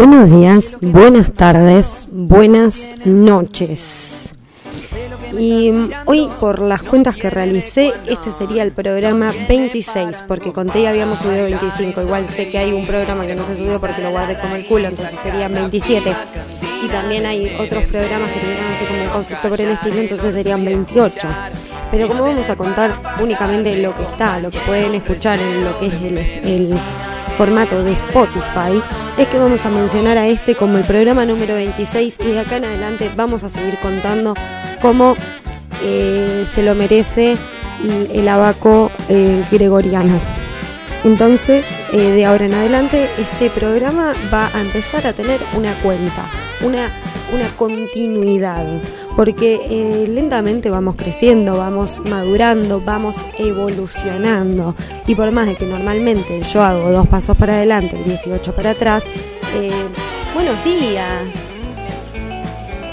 Buenos días, buenas tardes, buenas noches. Y hoy por las cuentas que realicé, este sería el programa 26, porque conté y habíamos subido 25. Igual sé que hay un programa que no se subió porque lo guardé como el culo, entonces serían 27. Y también hay otros programas que tuvieron así como un conflicto por el estilo, entonces serían 28. Pero como vamos a contar únicamente lo que está, lo que pueden escuchar en lo que es el, el formato de Spotify, es que vamos a mencionar a este como el programa número 26 y de acá en adelante vamos a seguir contando cómo eh, se lo merece el, abaco eh, gregoriano. Entonces, eh, de ahora en adelante, este programa va a empezar a tener una cuenta, una, una continuidad, porque eh, lentamente vamos creciendo, vamos madurando, vamos evolucionando. Y por más de que normalmente yo hago dos pasos para adelante y 18 para atrás, eh, buenos días.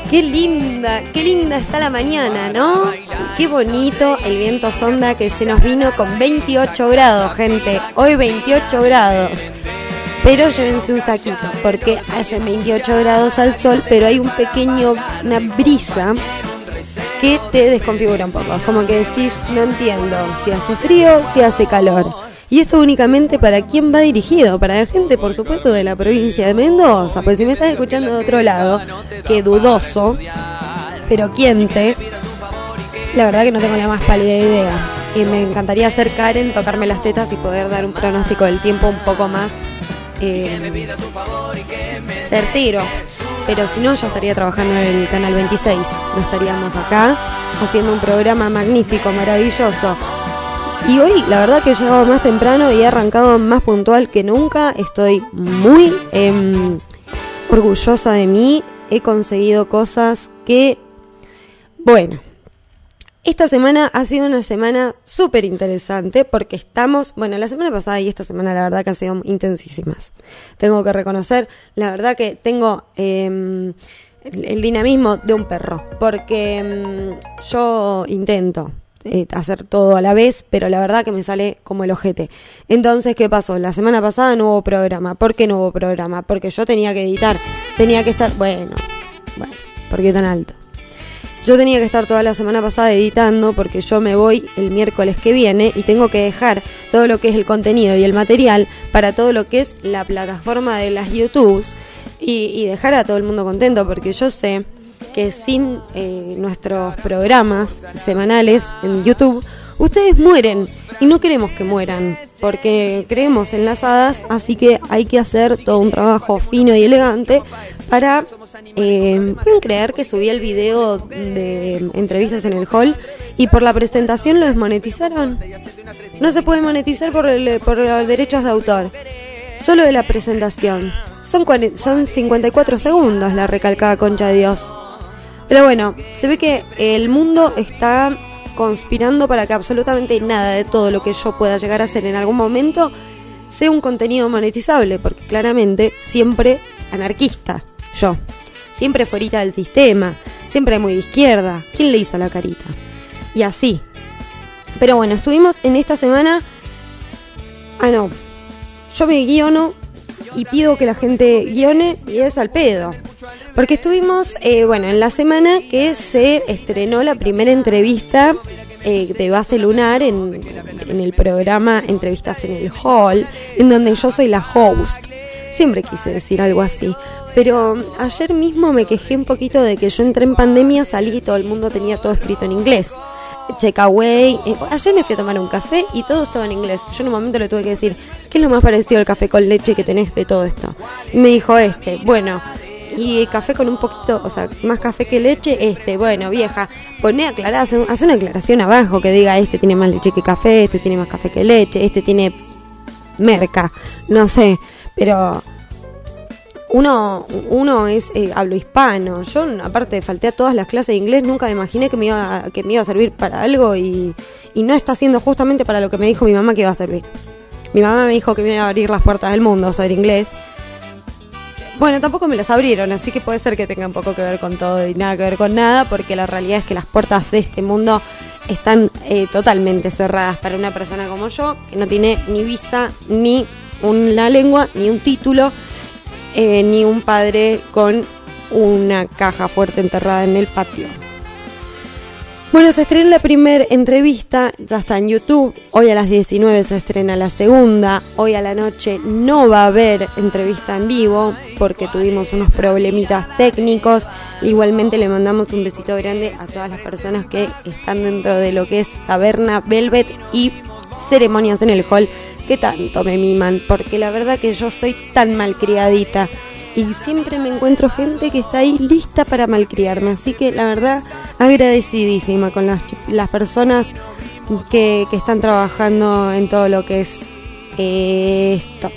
Qué linda, qué linda está la mañana, ¿no? Qué bonito el viento sonda que se nos vino con 28 grados, gente. Hoy 28 grados. Pero llévense un saquito, porque hace 28 grados al sol, pero hay un pequeño, una brisa que te desconfigura un poco. Como que decís, no entiendo si hace frío, si hace calor. Y esto únicamente para quién va dirigido, para la gente, por supuesto, de la provincia de Mendoza. Pues si me estás escuchando de otro lado, que dudoso, pero quiente, la verdad que no tengo la más pálida idea. Y me encantaría ser Karen, tocarme las tetas y poder dar un pronóstico del tiempo un poco más eh, certero. Pero si no, yo estaría trabajando en el canal 26. No estaríamos acá haciendo un programa magnífico, maravilloso. Y hoy, la verdad que he llegado más temprano y he arrancado más puntual que nunca. Estoy muy em, orgullosa de mí. He conseguido cosas que, bueno, esta semana ha sido una semana súper interesante porque estamos, bueno, la semana pasada y esta semana la verdad que han sido intensísimas. Tengo que reconocer, la verdad que tengo em, el, dinamismo de un perro porque em, yo intento eh, hacer todo a la vez, pero la verdad que me sale como el ojete. Entonces, ¿qué pasó? La semana pasada no hubo programa. ¿Por qué no hubo programa? Porque yo tenía que editar, tenía que estar, bueno, bueno, ¿por qué tan alto? Yo tenía que estar toda la semana pasada editando porque yo me voy el miércoles que viene y tengo que dejar todo lo que es el contenido y el material para todo lo que es la plataforma de las YouTubes y, dejar a todo el mundo contento porque yo sé que sin eh, nuestros programas semanales en YouTube ustedes mueren y no queremos que mueran porque creemos en las hadas, así que hay que hacer todo un trabajo fino y elegante para... Eh, Pueden creer que subí el video de entrevistas en el hall y por la presentación lo desmonetizaron. No se puede monetizar por, por los derechos de autor, solo de la presentación. Son, son 54 segundos la recalcada concha de Dios. Pero bueno, se ve que el mundo está conspirando para que absolutamente nada de todo lo que yo pueda llegar a hacer en algún momento sea un contenido monetizable, porque claramente siempre anarquista, yo, siempre fuera del sistema, siempre muy de izquierda, ¿quién le hizo la carita? Y así. Pero bueno, estuvimos en esta semana... Ah, no. Yo me guiono y pido que la gente guione y es al pedo. Porque estuvimos, eh, bueno, en la semana que se estrenó la primera entrevista eh, de base lunar en, en, el programa Entrevistas en el Hall, en donde yo soy la host. Siempre quise decir algo así. Pero ayer mismo me quejé un poquito de que yo entré en pandemia, salí y todo el mundo tenía todo escrito en inglés. Check away. Eh, ayer me fui a tomar un café y todo estaba en inglés. Yo en un momento le tuve que decir, ¿qué es lo más parecido al café con leche que tenés de todo esto? Y me dijo este, bueno, y café con un poquito, o sea, más café que leche, este, bueno, vieja, poné aclarar, hace, una aclaración abajo que diga, este tiene más leche que café, este tiene más café que leche, este tiene merca, no sé, pero uno, uno es eh, hablo hispano. Yo, aparte, falté a todas las clases de inglés, nunca me imaginé que me iba, que me iba a servir para algo y, y no está siendo justamente para lo que me dijo mi mamá que iba a servir. Mi mamá me dijo que me iba a abrir las puertas del mundo, saber inglés. Bueno, tampoco me las abrieron, así que puede ser que tenga un poco que ver con todo y nada que ver con nada, porque la realidad es que las puertas de este mundo están eh, totalmente cerradas para una persona como yo, que no tiene ni visa, ni una lengua, ni un título eh, ni un padre con una caja fuerte enterrada en el patio. Bueno, se estrena la primera entrevista, ya está en YouTube. Hoy a las 19 se estrena la segunda. Hoy a la noche no va a haber entrevista en vivo porque tuvimos unos problemitas técnicos. Igualmente le mandamos un besito grande a todas las personas que están dentro de lo que es Taberna Velvet y ceremonias en el hall que tanto me miman. Porque la verdad que yo soy tan malcriadita y siempre me encuentro gente que está ahí lista para malcriarme. Así que la verdad, agradecidísima con las, las personas que, que están trabajando en todo lo que es esto.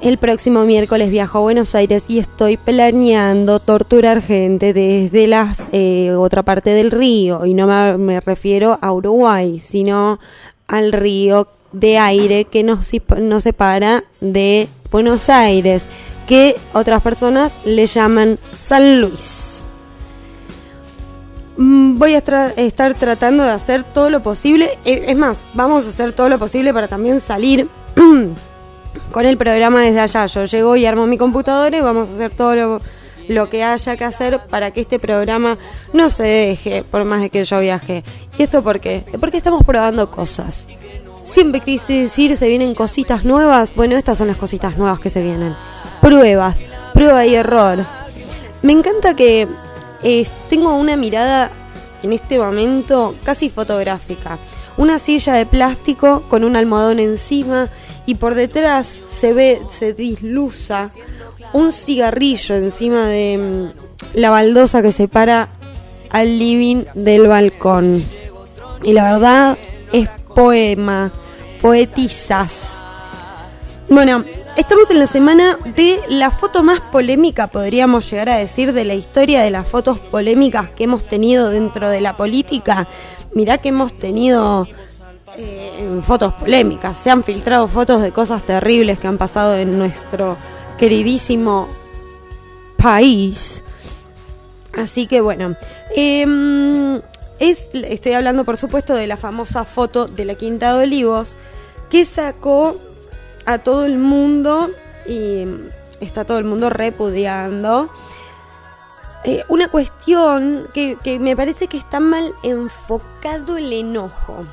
El próximo miércoles viajo a Buenos Aires y estoy planeando torturar gente desde la eh, otra parte del río. Y no me, me, refiero a Uruguay, sino al río de aire que nos, separa de Buenos Aires que otras personas le llaman San Luis. Mm, voy a estar tratando de hacer todo lo posible, eh, es más, vamos a hacer todo lo posible para también salir con el programa desde allá. Yo llego y armo mi computadora y vamos a hacer todo lo, lo que haya que hacer para que este programa no se deje por más de que yo viaje. ¿Y esto por qué? Porque estamos probando cosas. Siempre quise decir, se vienen cositas nuevas. Bueno, estas son las cositas nuevas que se vienen pruebas, prueba y error. Me encanta que eh, tengo una mirada en este momento casi fotográfica. Una silla de plástico con un almohadón encima y por detrás se ve, se disluza un cigarrillo encima de mm, la baldosa que separa al living del balcón. Y la verdad es poema, poetizas. Bueno, Estamos en la semana de la foto más polémica, podríamos llegar a decir, de la historia de las fotos polémicas que hemos tenido dentro de la política. Mirá que hemos tenido eh, fotos polémicas, se han filtrado fotos de cosas terribles que han pasado en nuestro queridísimo país. Así que bueno, em, es, estoy hablando por supuesto de la famosa foto de la Quinta de Olivos que sacó a todo el mundo y está todo el mundo repudiando. Eh, una cuestión que, me parece que está mal enfocado el enojo.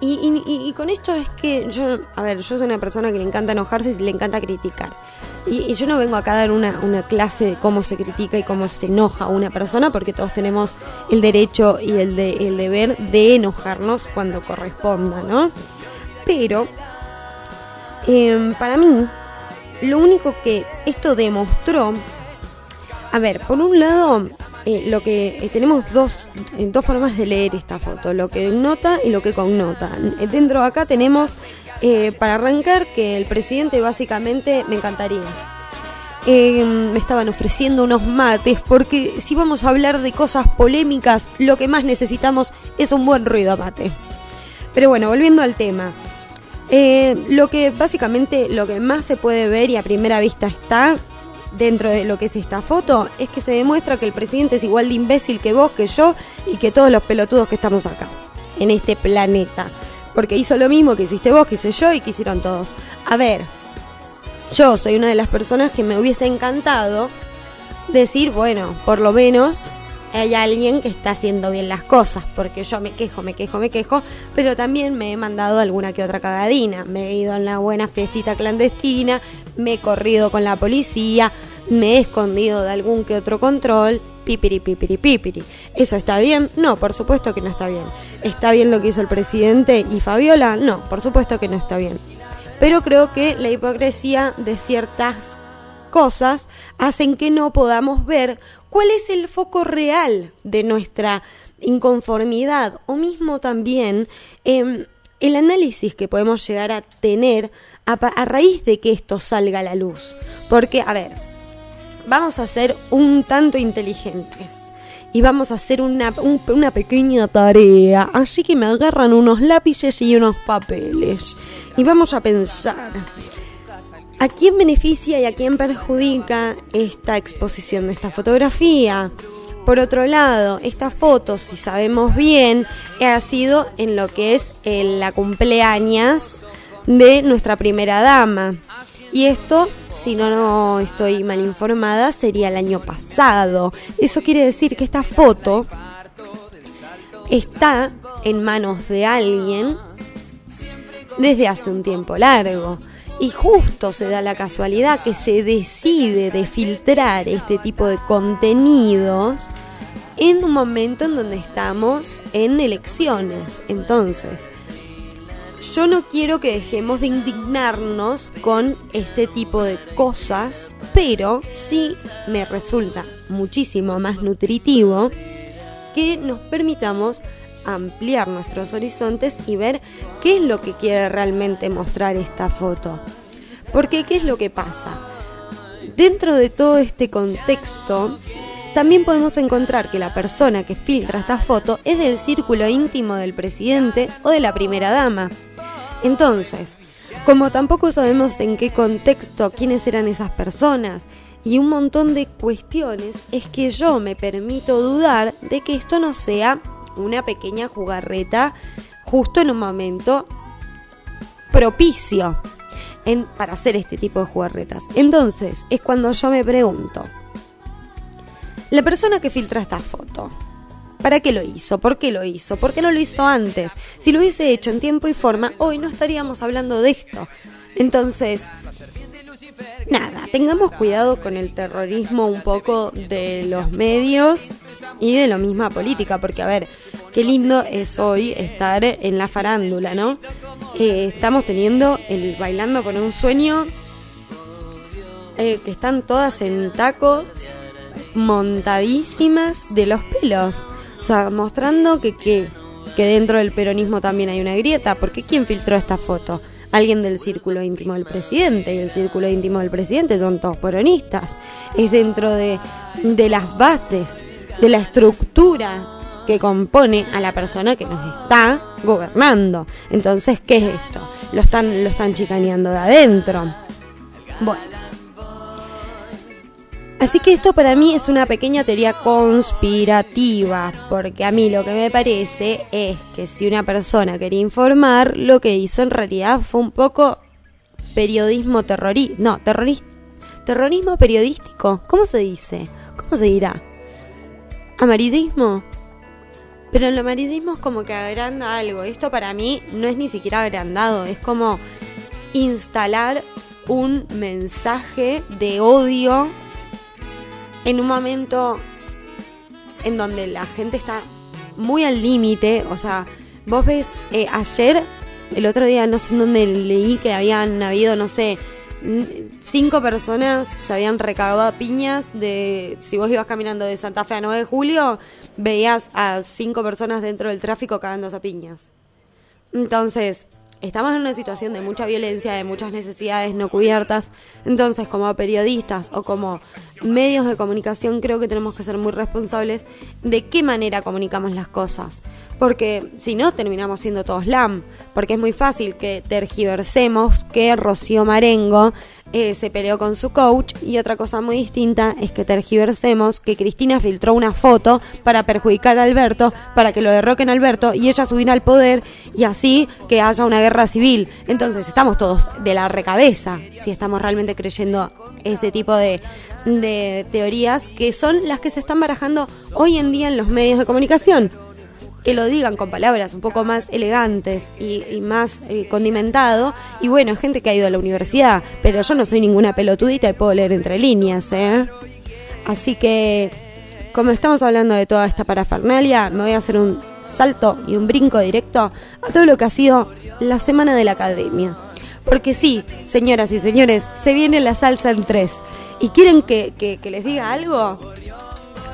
Y, con esto es que yo, a ver, yo soy una persona que le encanta enojarse y le encanta criticar. Y, yo no vengo acá a dar una, una, clase de cómo se critica y cómo se enoja una persona, porque todos tenemos el derecho y el, de, el deber de enojarnos cuando corresponda, ¿no? Pero Em, para mí, lo único que esto demostró, a ver, por un lado, eh, lo que eh, tenemos dos, eh, dos formas de leer esta foto, lo que nota y lo que connota. Dentro de acá tenemos, para arrancar, que el presidente básicamente me encantaría. me estaban ofreciendo unos mates porque si vamos a hablar de cosas polémicas, lo que más necesitamos es un buen ruido a mate. Pero bueno, volviendo al tema. Eh, lo que básicamente lo que más se puede ver y a primera vista está dentro de lo que es esta foto es que se demuestra que el presidente es igual de imbécil que vos, que yo y que todos los pelotudos que estamos acá, en este planeta. Porque hizo lo mismo que hiciste vos, que hice yo y que hicieron todos. A ver, yo soy una de las personas que me hubiese encantado decir, bueno, por lo menos hay alguien que está haciendo bien las cosas, porque yo me quejo, me quejo, me quejo, pero también me he mandado alguna que otra cagadina, me he ido en la buena fiestita clandestina, me he corrido con la policía, me he escondido de algún que otro control, pipiri, pipiri, pipiri. ¿Eso está bien? No, por supuesto que no está bien. ¿Está bien lo que hizo el presidente y Fabiola? No, por supuesto que no está bien. Pero creo que la hipocresía de ciertas cosas hacen que no podamos ver cuál es el foco real de nuestra inconformidad o mismo también em, el análisis que podemos llegar a tener a, raíz de que esto salga a la luz. Porque, a ver, vamos a ser un tanto inteligentes y vamos a hacer una, una, pequeña tarea. Así que me agarran unos lápices y unos papeles. Y vamos a pensar. ¿A quién beneficia y a quién perjudica esta exposición de esta fotografía? Por otro lado, esta foto, si sabemos bien, ha sido en lo que es la cumpleaños de nuestra primera dama. Y esto, si no, no estoy mal informada, sería el año pasado. Eso quiere decir que esta foto está en manos de alguien desde hace un tiempo largo. Y justo se da la casualidad que se decide de filtrar este tipo de contenidos en un momento en donde estamos en elecciones. Entonces, yo no quiero que dejemos de indignarnos con este tipo de cosas, pero sí me resulta muchísimo más nutritivo que nos permitamos ampliar nuestros horizontes y ver qué es lo que quiere realmente mostrar esta foto. Porque, ¿qué es lo que pasa? Dentro de todo este contexto, también podemos encontrar que la persona que filtra esta foto es del círculo íntimo del presidente o de la primera dama. Entonces, como tampoco sabemos en qué contexto, quiénes eran esas personas y un montón de cuestiones, es que yo me permito dudar de que esto no sea una pequeña jugarreta justo en un momento propicio para hacer este tipo de jugarretas. Entonces, es cuando yo me pregunto, la persona que filtra esta foto, ¿Para qué lo hizo? ¿Por qué lo hizo? ¿Por qué no lo hizo antes? Si lo hubiese hecho en tiempo y forma, hoy no estaríamos hablando de esto. Entonces, nada, tengamos cuidado con el terrorismo un poco de los medios y de la misma política, porque a ver, qué lindo es hoy estar en la farándula, ¿no? Eh, estamos teniendo el bailando con un sueño eh, que están todas en tacos montadísimas de los pelos. O sea, mostrando que, que, que dentro del peronismo también hay una grieta, porque ¿quién filtró esta foto? Alguien del círculo íntimo del presidente, y el círculo íntimo del presidente son todos peronistas. Es dentro de, de las bases, de la estructura que compone a la persona que nos está gobernando. Entonces, ¿qué es esto? Lo están, lo están chicaneando de adentro. Bueno. Así que esto para mí es una pequeña teoría conspirativa, porque a mí lo que me parece es que si una persona quería informar, lo que hizo en realidad fue un poco periodismo terrorista, no, terrorismo periodístico, ¿cómo se dice? ¿Cómo se dirá? ¿Amarillismo? Pero el amarillismo es como que agranda algo. Esto para mí no es ni siquiera agrandado, es como instalar un mensaje de odio en un momento en donde la gente está muy al límite, o sea, vos ves, eh, ayer, el otro día, no sé en dónde leí que habían habido, no sé, cinco personas se habían recagado a piñas de, si vos ibas caminando de Santa Fe a 9 de julio, veías a cinco personas dentro del tráfico cagándose a piñas. Entonces, estamos en una situación de mucha violencia, de muchas necesidades no cubiertas. Entonces, como periodistas o como medios de comunicación, creo que tenemos que ser muy responsables de qué manera comunicamos las cosas. Porque si no, terminamos siendo todos LAM. Porque es muy fácil que tergiversemos que Rocío Marengo eh, se peleó con su coach y otra cosa muy distinta es que tergiversemos que Cristina filtró una foto para perjudicar a Alberto, para que lo derroquen a Alberto y ella subir al poder y así que haya una guerra civil. Entonces estamos todos de la recabeza si estamos realmente creyendo ese tipo de, de teorías que son las que se están barajando hoy en día en los medios de comunicación que lo digan con palabras un poco más elegantes y, más eh, condimentado. Y bueno, gente que ha ido a la universidad, pero yo no soy ninguna pelotudita y puedo leer entre líneas, ¿eh? Así que, como estamos hablando de toda esta parafernalia, me voy a hacer un salto y un brinco directo a todo lo que ha sido la semana de la academia. Porque sí, señoras y señores, se viene la salsa en tres. ¿Y quieren que, que les diga algo?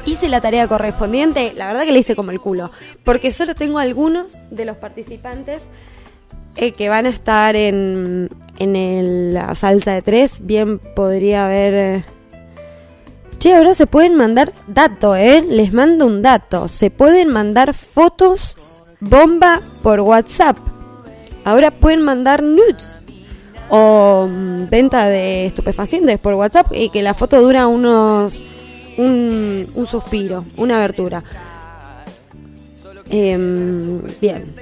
Hice la tarea correspondiente, la verdad que la hice como el culo, porque solo tengo algunos de los participantes eh, que van a estar en, en la salsa de tres. Bien podría haber... Eh, che, ahora se pueden mandar datos, ¿eh? Les mando un dato. Se pueden mandar fotos bomba por WhatsApp. Ahora pueden mandar nudes o mm, venta de estupefacientes por WhatsApp y que la foto dura unos un, un suspiro, una abertura. Em, bien.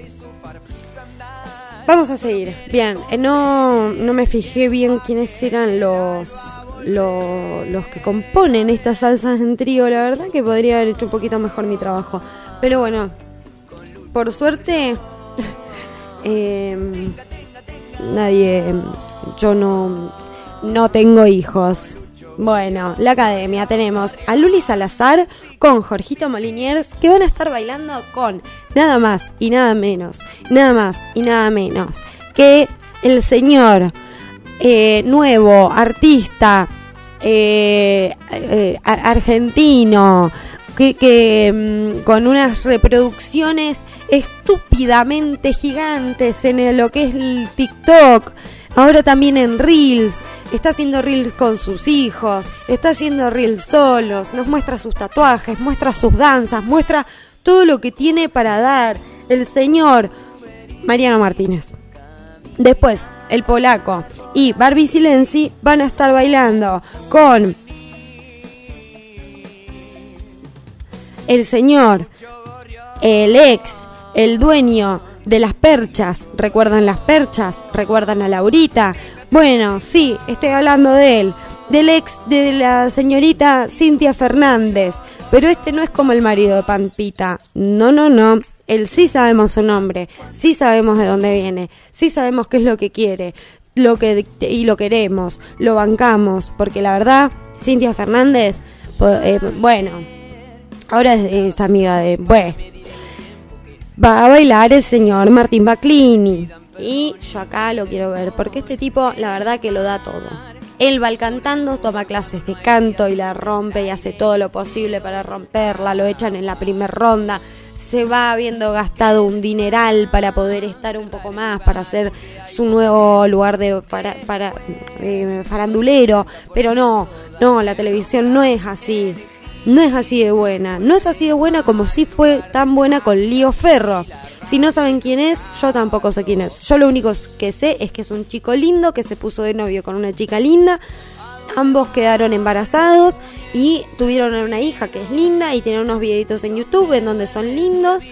Vamos a seguir. Bien, eh, no, no me fijé bien quiénes eran los, los, los que componen estas salsas en trío. La verdad que podría haber hecho un poquito mejor mi trabajo. Pero bueno, por suerte, eh, nadie, yo no, no tengo hijos. Bueno, la academia tenemos a Luli Salazar con Jorgito Moliniers que van a estar bailando con nada más y nada menos, nada más y nada menos que el señor eh, nuevo artista eh, eh, argentino que, mm, con unas reproducciones estúpidamente gigantes en lo que es el TikTok, ahora también en Reels está haciendo reels con sus hijos, está haciendo reels solos, nos muestra sus tatuajes, muestra sus danzas, muestra todo lo que tiene para dar el señor Mariano Martínez. Después, el polaco y Barbie Silenzi van a estar bailando con el señor, el ex, el dueño de las perchas. ¿Recuerdan las perchas? ¿Recuerdan a Laurita? Bueno, sí, estoy hablando de él, del ex de la señorita Cintia Fernández, pero este no es como el marido de Pampita. No, no, no. Él sí sabemos su nombre, sí sabemos de dónde viene, sí sabemos qué es lo que quiere, lo que y lo queremos, lo bancamos, porque la verdad, Cintia Fernández, eh, bueno, ahora es, amiga de, bueno, va a bailar el señor Martín Baclini. Y yo acá lo quiero ver, porque este tipo la verdad que lo da todo. Él va cantando, toma clases de canto y la rompe y hace todo lo posible para romperla, lo echan en la primera ronda, se va habiendo gastado un dineral para poder estar un poco más, para hacer su nuevo lugar de para, eh, farandulero, pero no, no, la televisión no es así, no es así de buena, no es así de buena como si fue tan buena con Lío Ferro. Si no saben quién es, yo tampoco sé quién es. Yo lo único que sé es que es un chico lindo que se puso de novio con una chica linda. Ambos quedaron embarazados y tuvieron una hija que es linda y tienen unos videitos en YouTube en donde son lindos.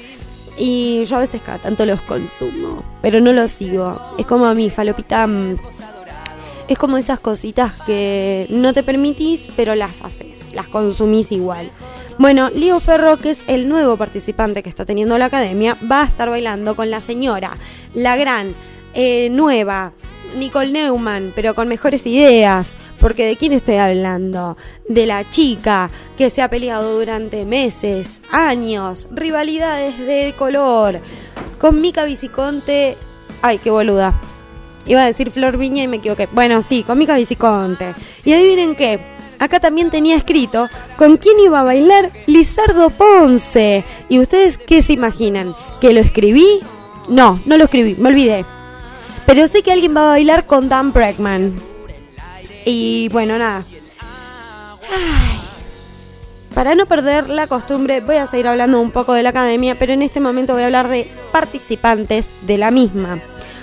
Y yo a veces cada tanto los consumo, pero no los sigo. Es como a mí, falopita. Mm, es como esas cositas que no te permitís, pero las haces, las consumís igual. Bueno, Leo Ferro, que es el nuevo participante que está teniendo la academia, va a estar bailando con la señora, la gran, eh, nueva, Nicole Neumann, pero con mejores ideas. Porque de quién estoy hablando? De la chica que se ha peleado durante meses, años, rivalidades de color. Con Mica Viciconte. Ay, qué boluda. Iba a decir Flor Viña y me equivoqué. Bueno, sí, con Mica Viciconte. Y adivinen qué acá también tenía escrito con quién iba a bailar Lizardo Ponce. ¿Y ustedes qué se imaginan? ¿Que lo escribí? No, no lo escribí, me olvidé. Pero sé que alguien va a bailar con Dan Bregman. Y bueno, nada. Para no perder la costumbre, voy a seguir hablando un poco de la academia, pero en este momento voy a hablar de participantes de la misma.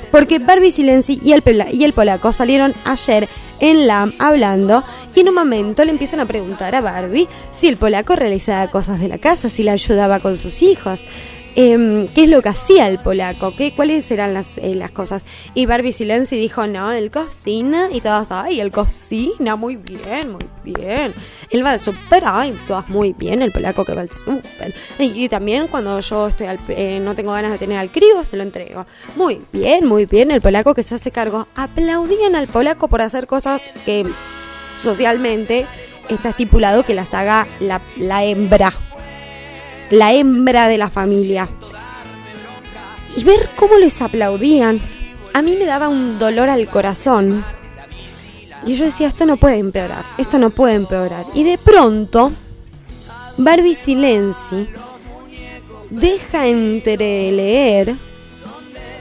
Porque Barbie Silenzi y el, y el polaco salieron ayer en LAM hablando y en un momento le empiezan a preguntar a Barbie si el polaco realizaba cosas de la casa, si la ayudaba con sus hijos. Em, qué es lo que hacía el polaco, ¿Qué, cuáles eran las, eh, las cosas. Y Barbie Silenzi dijo, no, él cocina y todas, ay, él cocina muy bien, muy bien. Él va al súper, ay, todas muy bien, el polaco que va al súper. Y, también cuando yo estoy eh, no tengo ganas de tener al crío, se lo entrego. Muy bien, muy bien, el polaco que se hace cargo. Aplaudían al polaco por hacer cosas que socialmente está estipulado que las haga la, la hembra la hembra de la familia. Y ver cómo les aplaudían, a mí me daba un dolor al corazón. Y yo decía, esto no puede empeorar, esto no puede empeorar. Y de pronto, Barbie Silenzi deja entreleer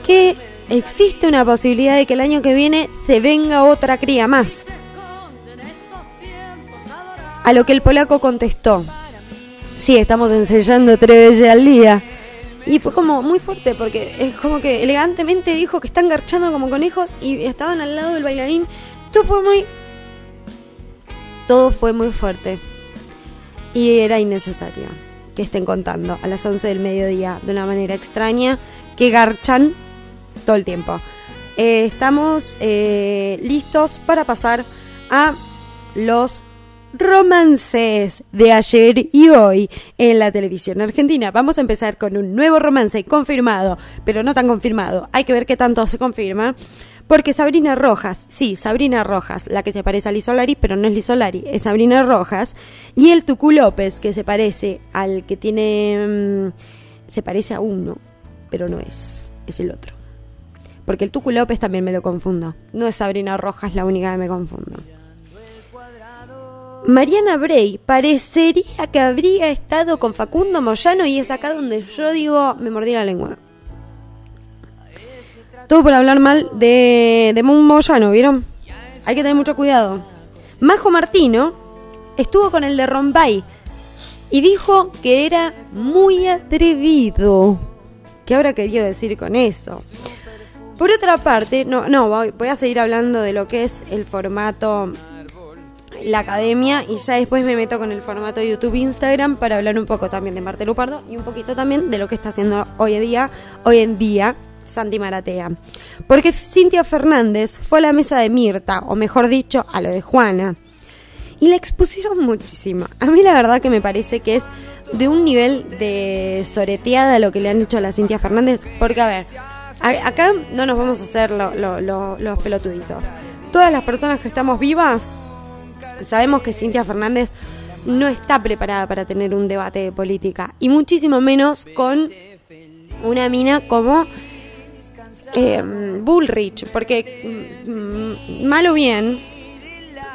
que existe una posibilidad de que el año que viene se venga otra cría más. A lo que el polaco contestó, sí, estamos ensayando tres veces al día. Y fue como muy fuerte porque es como que elegantemente dijo que están garchando como conejos y estaban al lado del bailarín. Todo fue muy... Todo fue muy fuerte. Y era innecesario que estén contando a las 11 del mediodía de una manera extraña que garchan todo el tiempo. Eh, estamos eh, listos para pasar a los romances de ayer y hoy en la televisión argentina. Vamos a empezar con un nuevo romance confirmado, pero no tan confirmado. Hay que ver qué tanto se confirma. Porque Sabrina Rojas, sí, Sabrina Rojas, la que se parece a Liz pero no es Liz es Sabrina Rojas. Y el Tucu López, que se parece al que tiene... Mm, se parece a uno, pero no es, es el otro. Porque el Tucu López también me lo confundo. No es Sabrina Rojas la única que me confundo. Mariana Bray parecería que habría estado con Facundo Moyano y es acá donde yo digo, me mordí la lengua. Todo por hablar mal de, de Moyano, ¿vieron? Hay que tener mucho cuidado. Majo Martino estuvo con el de Rombay y dijo que era muy atrevido. ¿Qué habrá querido decir con eso? Por otra parte, no, no, voy a seguir hablando de lo que es el formato la academia y ya después me meto con el formato de YouTube e Instagram para hablar un poco también de Marte Lupardo y un poquito también de lo que está haciendo hoy en día, hoy en día Santi Maratea. Porque Cintia Fernández fue a la mesa de Mirta, o mejor dicho, a lo de Juana. Y la expusieron muchísimo. A mí la verdad que me parece que es de un nivel de soreteada lo que le han hecho a la Cintia Fernández. Porque, a ver, acá no nos vamos a hacer los pelotuditos. Todas las personas que estamos vivas Sabemos que Cintia Fernández no está preparada para tener un debate de política y muchísimo menos con una mina como eh, Bullrich, porque mm, mal o bien,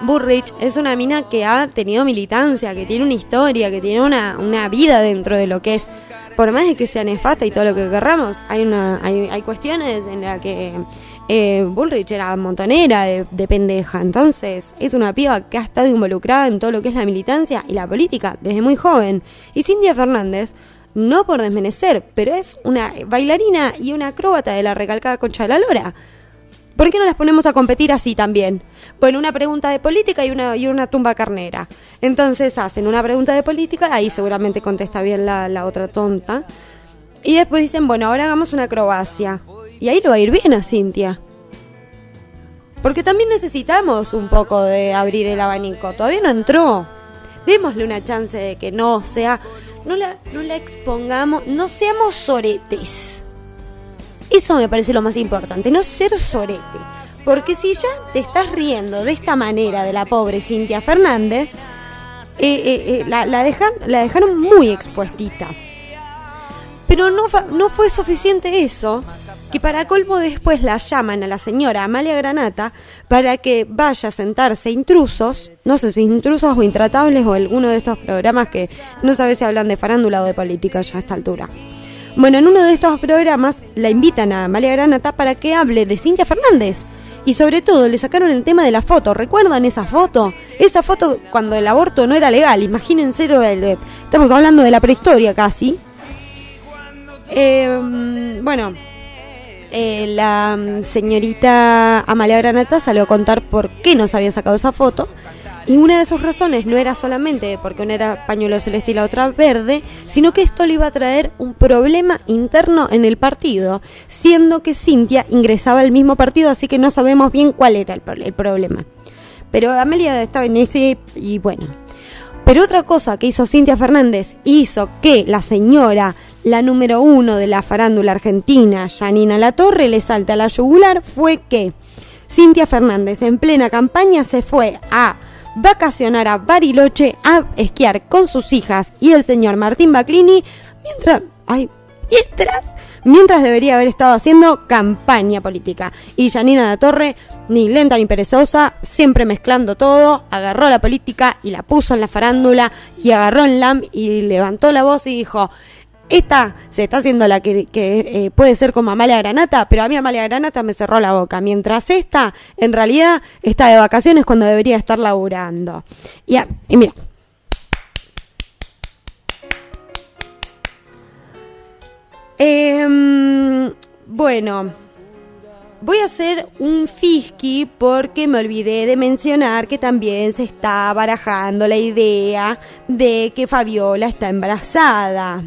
Bullrich es una mina que ha tenido militancia, que tiene una historia, que tiene una, una vida dentro de lo que es, por más de que sea nefasta y todo lo que querramos, hay, una, hay, hay cuestiones en las que eh, Bullrich era montonera de, pendeja, entonces es una piba que ha estado involucrada en todo lo que es la militancia y la política desde muy joven. Y Cintia Fernández, no por desmerecer, pero es una bailarina y una acróbata de la recalcada Concha de la Lora. ¿Por qué no las ponemos a competir así también? Bueno, una pregunta de política y una, y una tumba carnera. Entonces hacen una pregunta de política, ahí seguramente contesta bien la, la otra tonta. Y después dicen, bueno, ahora hagamos una acrobacia. Y ahí lo va a ir bien a Cintia. Porque también necesitamos un poco de abrir el abanico. Todavía no entró. Démosle una chance de que no sea. No la, no la expongamos. No seamos soretes. Eso me parece lo más importante. No ser sorete. Porque si ya te estás riendo de esta manera de la pobre Cintia Fernández, eh, eh, eh, la, dejan, la dejaron muy expuestita. Pero no, no fue suficiente eso que para colmo después la llaman a la señora Amalia Granata para que vaya a sentarse intrusos, no sé si intrusos o intratables o alguno de estos programas que no sabe si hablan de farándula o de política ya a esta altura. Bueno, en uno de estos programas la invitan a Amalia Granata para que hable de Cintia Fernández. Y sobre todo le sacaron el tema de la foto. ¿Recuerdan esa foto? Esa foto cuando el aborto no era legal. Imagínense, estamos hablando de la prehistoria casi. Eh, bueno, eh, la mm, señorita Amalia Granata salió a contar por qué no se había sacado esa foto. Y una de sus razones no era solamente porque una era pañuelo celeste y la otra verde, sino que esto le iba a traer un problema interno en el partido, siendo que Cintia ingresaba al mismo partido, así que no sabemos bien cuál era el, el problema. Pero Amelia estaba en ese y bueno. Pero otra cosa que hizo Cintia Fernández hizo que la señora la número uno de la farándula argentina, Janina Latorre, le salta la yugular fue que Cintia Fernández en plena campaña se fue a vacacionar a Bariloche a esquiar con sus hijas y el señor Martín Baclini mientras, ay, mientras, mientras debería haber estado haciendo campaña política. Y Janina La Torre, ni lenta ni perezosa, siempre mezclando todo, agarró la política y la puso en la farándula y agarró en LAM y levantó la voz y dijo, esta se está haciendo la que, eh, puede ser como Amalia Granata, pero a mí Amalia Granata me cerró la boca, mientras esta en realidad está de vacaciones cuando debería estar laburando. Y, mira. Em, bueno, voy a hacer un fisky porque me olvidé de mencionar que también se está barajando la idea de que Fabiola está embarazada.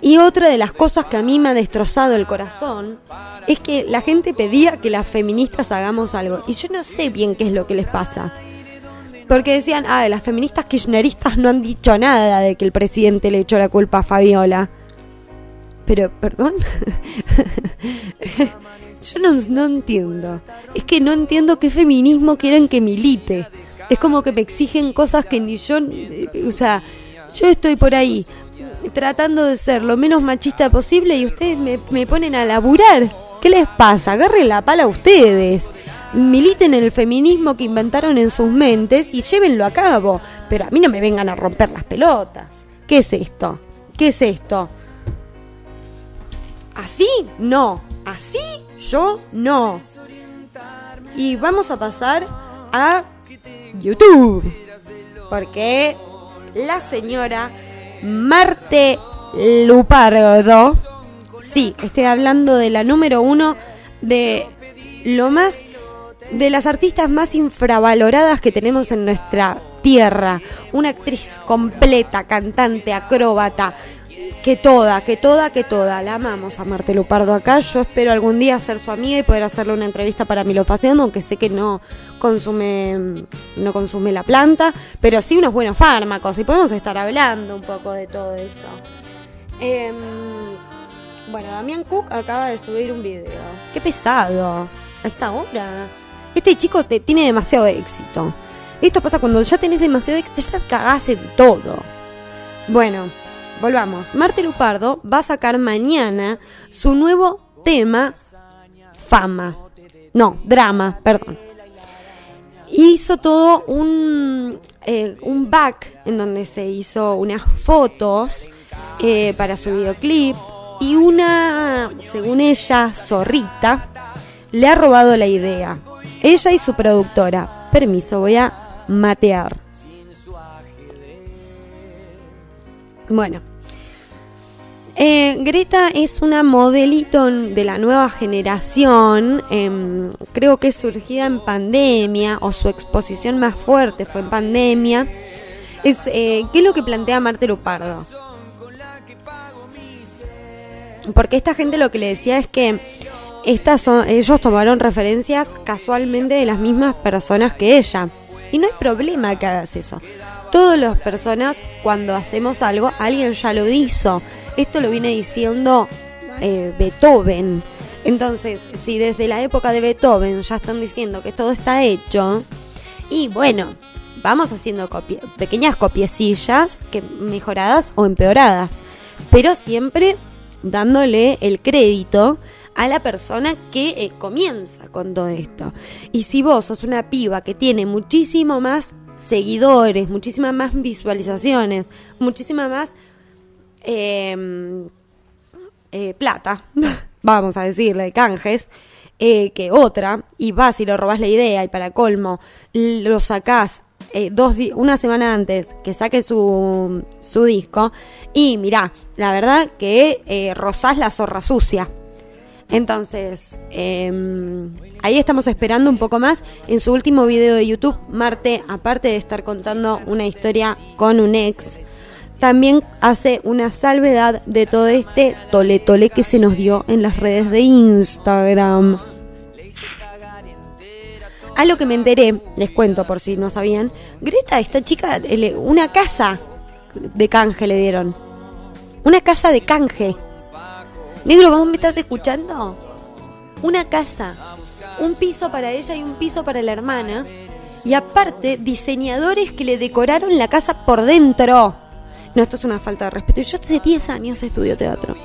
Y otra de las cosas que a mí me ha destrozado el corazón es que la gente pedía que las feministas hagamos algo. Y yo no sé bien qué es lo que les pasa. Porque decían, ah, las feministas kirchneristas no han dicho nada de que el presidente le echó la culpa a Fabiola. Pero, perdón. yo no, no entiendo. Es que no entiendo qué feminismo quieren que milite. Es como que me exigen cosas que ni yo... O sea, yo estoy por ahí tratando de ser lo menos machista posible y ustedes me, ponen a laburar. ¿Qué les pasa? Agarren la pala a ustedes. Militen el feminismo que inventaron en sus mentes y llévenlo a cabo. Pero a mí no me vengan a romper las pelotas. ¿Qué es esto? ¿Qué es esto? ¿Así? No. ¿Así? Yo no. Y vamos a pasar a YouTube. Porque la señora Marte Lupardo. Sí, estoy hablando de la número uno de lo más de las artistas más infravaloradas que tenemos en nuestra tierra. Una actriz completa, cantante, acróbata, que toda, que toda, que toda. La amamos a Marte Lupardo acá. Yo espero algún día ser su amiga y poder hacerle una entrevista para Milofación, aunque sé que no consume, no consume la planta, pero sí unos buenos fármacos y podemos estar hablando un poco de todo eso. Em, bueno, Damián Cook acaba de subir un video. Qué pesado. A esta hora. Este chico te, tiene demasiado éxito. Esto pasa cuando ya tenés demasiado éxito, ya te cagás en todo. Bueno, volvamos. Marte Lupardo va a sacar mañana su nuevo tema, Fama. No, drama, perdón. Hizo todo un, eh, un back en donde se hizo unas fotos eh, para su videoclip y una, según ella, zorrita, le ha robado la idea. Ella y su productora. Permiso, voy a matear. Bueno, eh, Greta es una modelito de la nueva generación, em, creo que es surgida en pandemia o su exposición más fuerte fue en pandemia. Es, eh, ¿Qué es lo que plantea Marte Lupardo? Porque esta gente lo que le decía es que estas son, ellos tomaron referencias casualmente de las mismas personas que ella. Y no hay problema que hagas eso. Todas las personas, cuando hacemos algo, alguien ya lo hizo. Esto lo viene diciendo eh, Beethoven. Entonces, si desde la época de Beethoven ya están diciendo que todo está hecho, y bueno, vamos haciendo pequeñas copiecillas que mejoradas o empeoradas, pero siempre dándole el crédito a la persona que eh, comienza con todo esto. Y si vos sos una piba que tiene muchísimo más seguidores, muchísimas más visualizaciones, muchísima más Em, eh, plata, vamos a decirle, canjes, eh, que otra, y vas y lo robas la idea y para colmo lo sacás eh, dos una semana antes que saque su, su disco y mirá, la verdad que eh, rozás la zorra sucia. Entonces, em, ahí estamos esperando un poco más. En su último video de YouTube, Marte, aparte de estar contando una historia con un ex, también hace una salvedad de todo este tole tole que se nos dio en las redes de Instagram. A lo que me enteré, les cuento por si no sabían, Greta, esta chica, una casa de canje le dieron. Una casa de canje. Negro, ¿cómo me estás escuchando? Una casa. Un piso para ella y un piso para la hermana. Y aparte, diseñadores que le decoraron la casa por dentro. No, esto es una falta de respeto. Yo hace 10 años estudio teatro.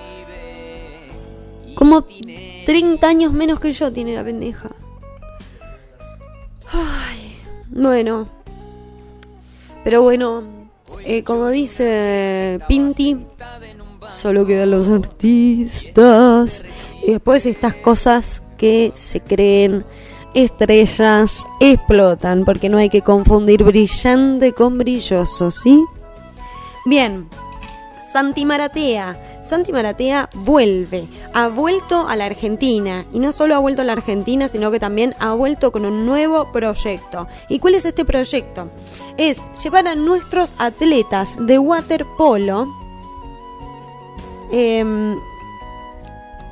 Como 30 años menos que yo tiene la pendeja. Ay, bueno. Pero bueno, eh, como dice Pinti, solo quedan los artistas. Y después estas cosas que se creen estrellas explotan, porque no hay que confundir brillante con brilloso, ¿sí? Bien, Santi Maratea. Santi Maratea vuelve, ha vuelto a la Argentina y no solo ha vuelto a la Argentina, sino que también ha vuelto con un nuevo proyecto. ¿Y cuál es este proyecto? Es llevar a nuestros atletas de waterpolo em,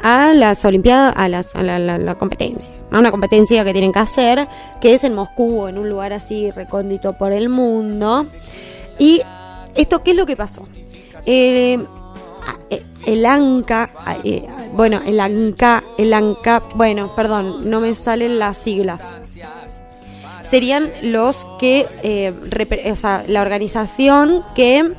a las Olimpiadas, a, las, a la, competencia, a una competencia que tienen que hacer, que es en Moscú, en un lugar así recóndito por el mundo. Y esto, ¿qué es lo que pasó? Eh, eh, el ANCA, eh, bueno, el ANCA, el ANCA, bueno, perdón, no me salen las siglas. Serían los que, o sea, la organización que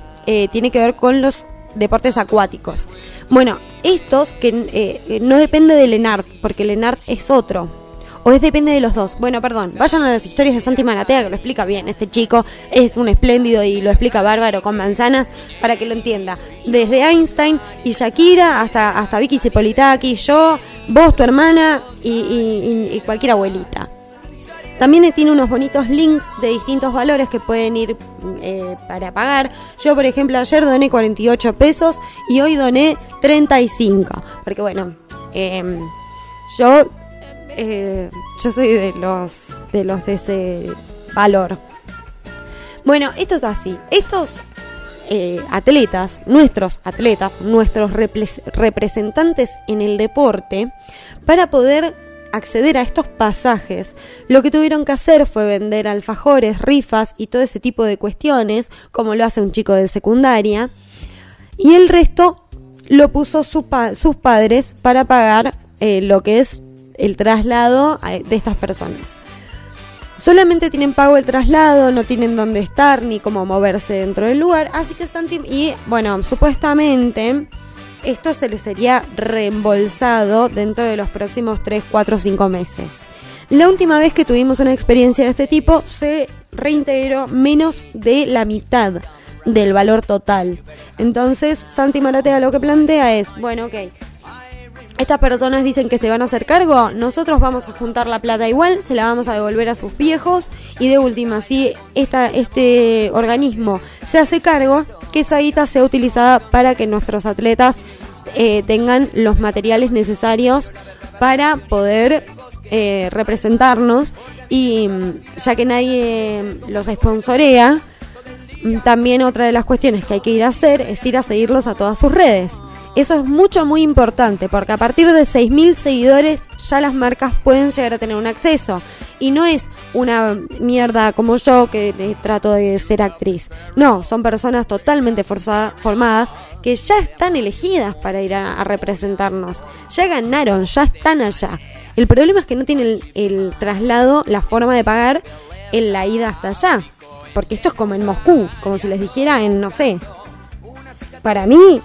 tiene que ver con los deportes acuáticos. Bueno, estos que no depende del ENART, porque el ENART es otro o es depende de los dos. Bueno, perdón, vayan a las historias de Santi Maratea que lo explica bien. Este chico es un espléndido y lo explica bárbaro con manzanas para que lo entienda. Desde Einstein y Shakira hasta, hasta Vicky Cipolitaki, yo, vos, tu hermana y, cualquier abuelita. También tiene unos bonitos links de distintos valores que pueden ir eh, para pagar. Yo, por ejemplo, ayer doné 48 pesos y hoy doné 35. Porque bueno, em, yo eh, yo soy de los, de los de ese valor. Bueno, esto es así. Estos eh, atletas, nuestros atletas, nuestros representantes en el deporte, para poder acceder a estos pasajes, lo que tuvieron que hacer fue vender alfajores, rifas y todo ese tipo de cuestiones, como lo hace un chico de secundaria, y el resto lo puso sus padres para pagar eh, lo que es el traslado de estas personas. Solamente tienen pago el traslado, no tienen dónde estar ni cómo moverse dentro del lugar, así que están y bueno, supuestamente esto se les sería reembolsado dentro de los próximos 3, 4, 5 meses. La última vez que tuvimos una experiencia de este tipo se reintegró menos de la mitad del valor total. Entonces, Santi Maratea lo que plantea es, bueno, ok, estas personas dicen que se van a hacer cargo, nosotros vamos a juntar la plata igual, se la vamos a devolver a sus viejos. Y de última, si esta, este organismo se hace cargo, que esa guita sea utilizada para que nuestros atletas eh, tengan los materiales necesarios para poder eh, representarnos. Y mm, ya que nadie los sponsorea, mm, también otra de las cuestiones que hay que ir a hacer es ir a seguirlos a todas sus redes. Eso es mucho, muy importante, porque a partir de 6.000 seguidores ya las marcas pueden llegar a tener un acceso. Y no es una mierda como yo que trato de ser actriz. No, son personas totalmente formadas que ya están elegidas para ir a, representarnos. Ya ganaron, ya están allá. El problema es que no tienen el traslado, la forma de pagar en la ida hasta allá. Porque esto es como en Moscú, como si les dijera en, no sé. Para mí,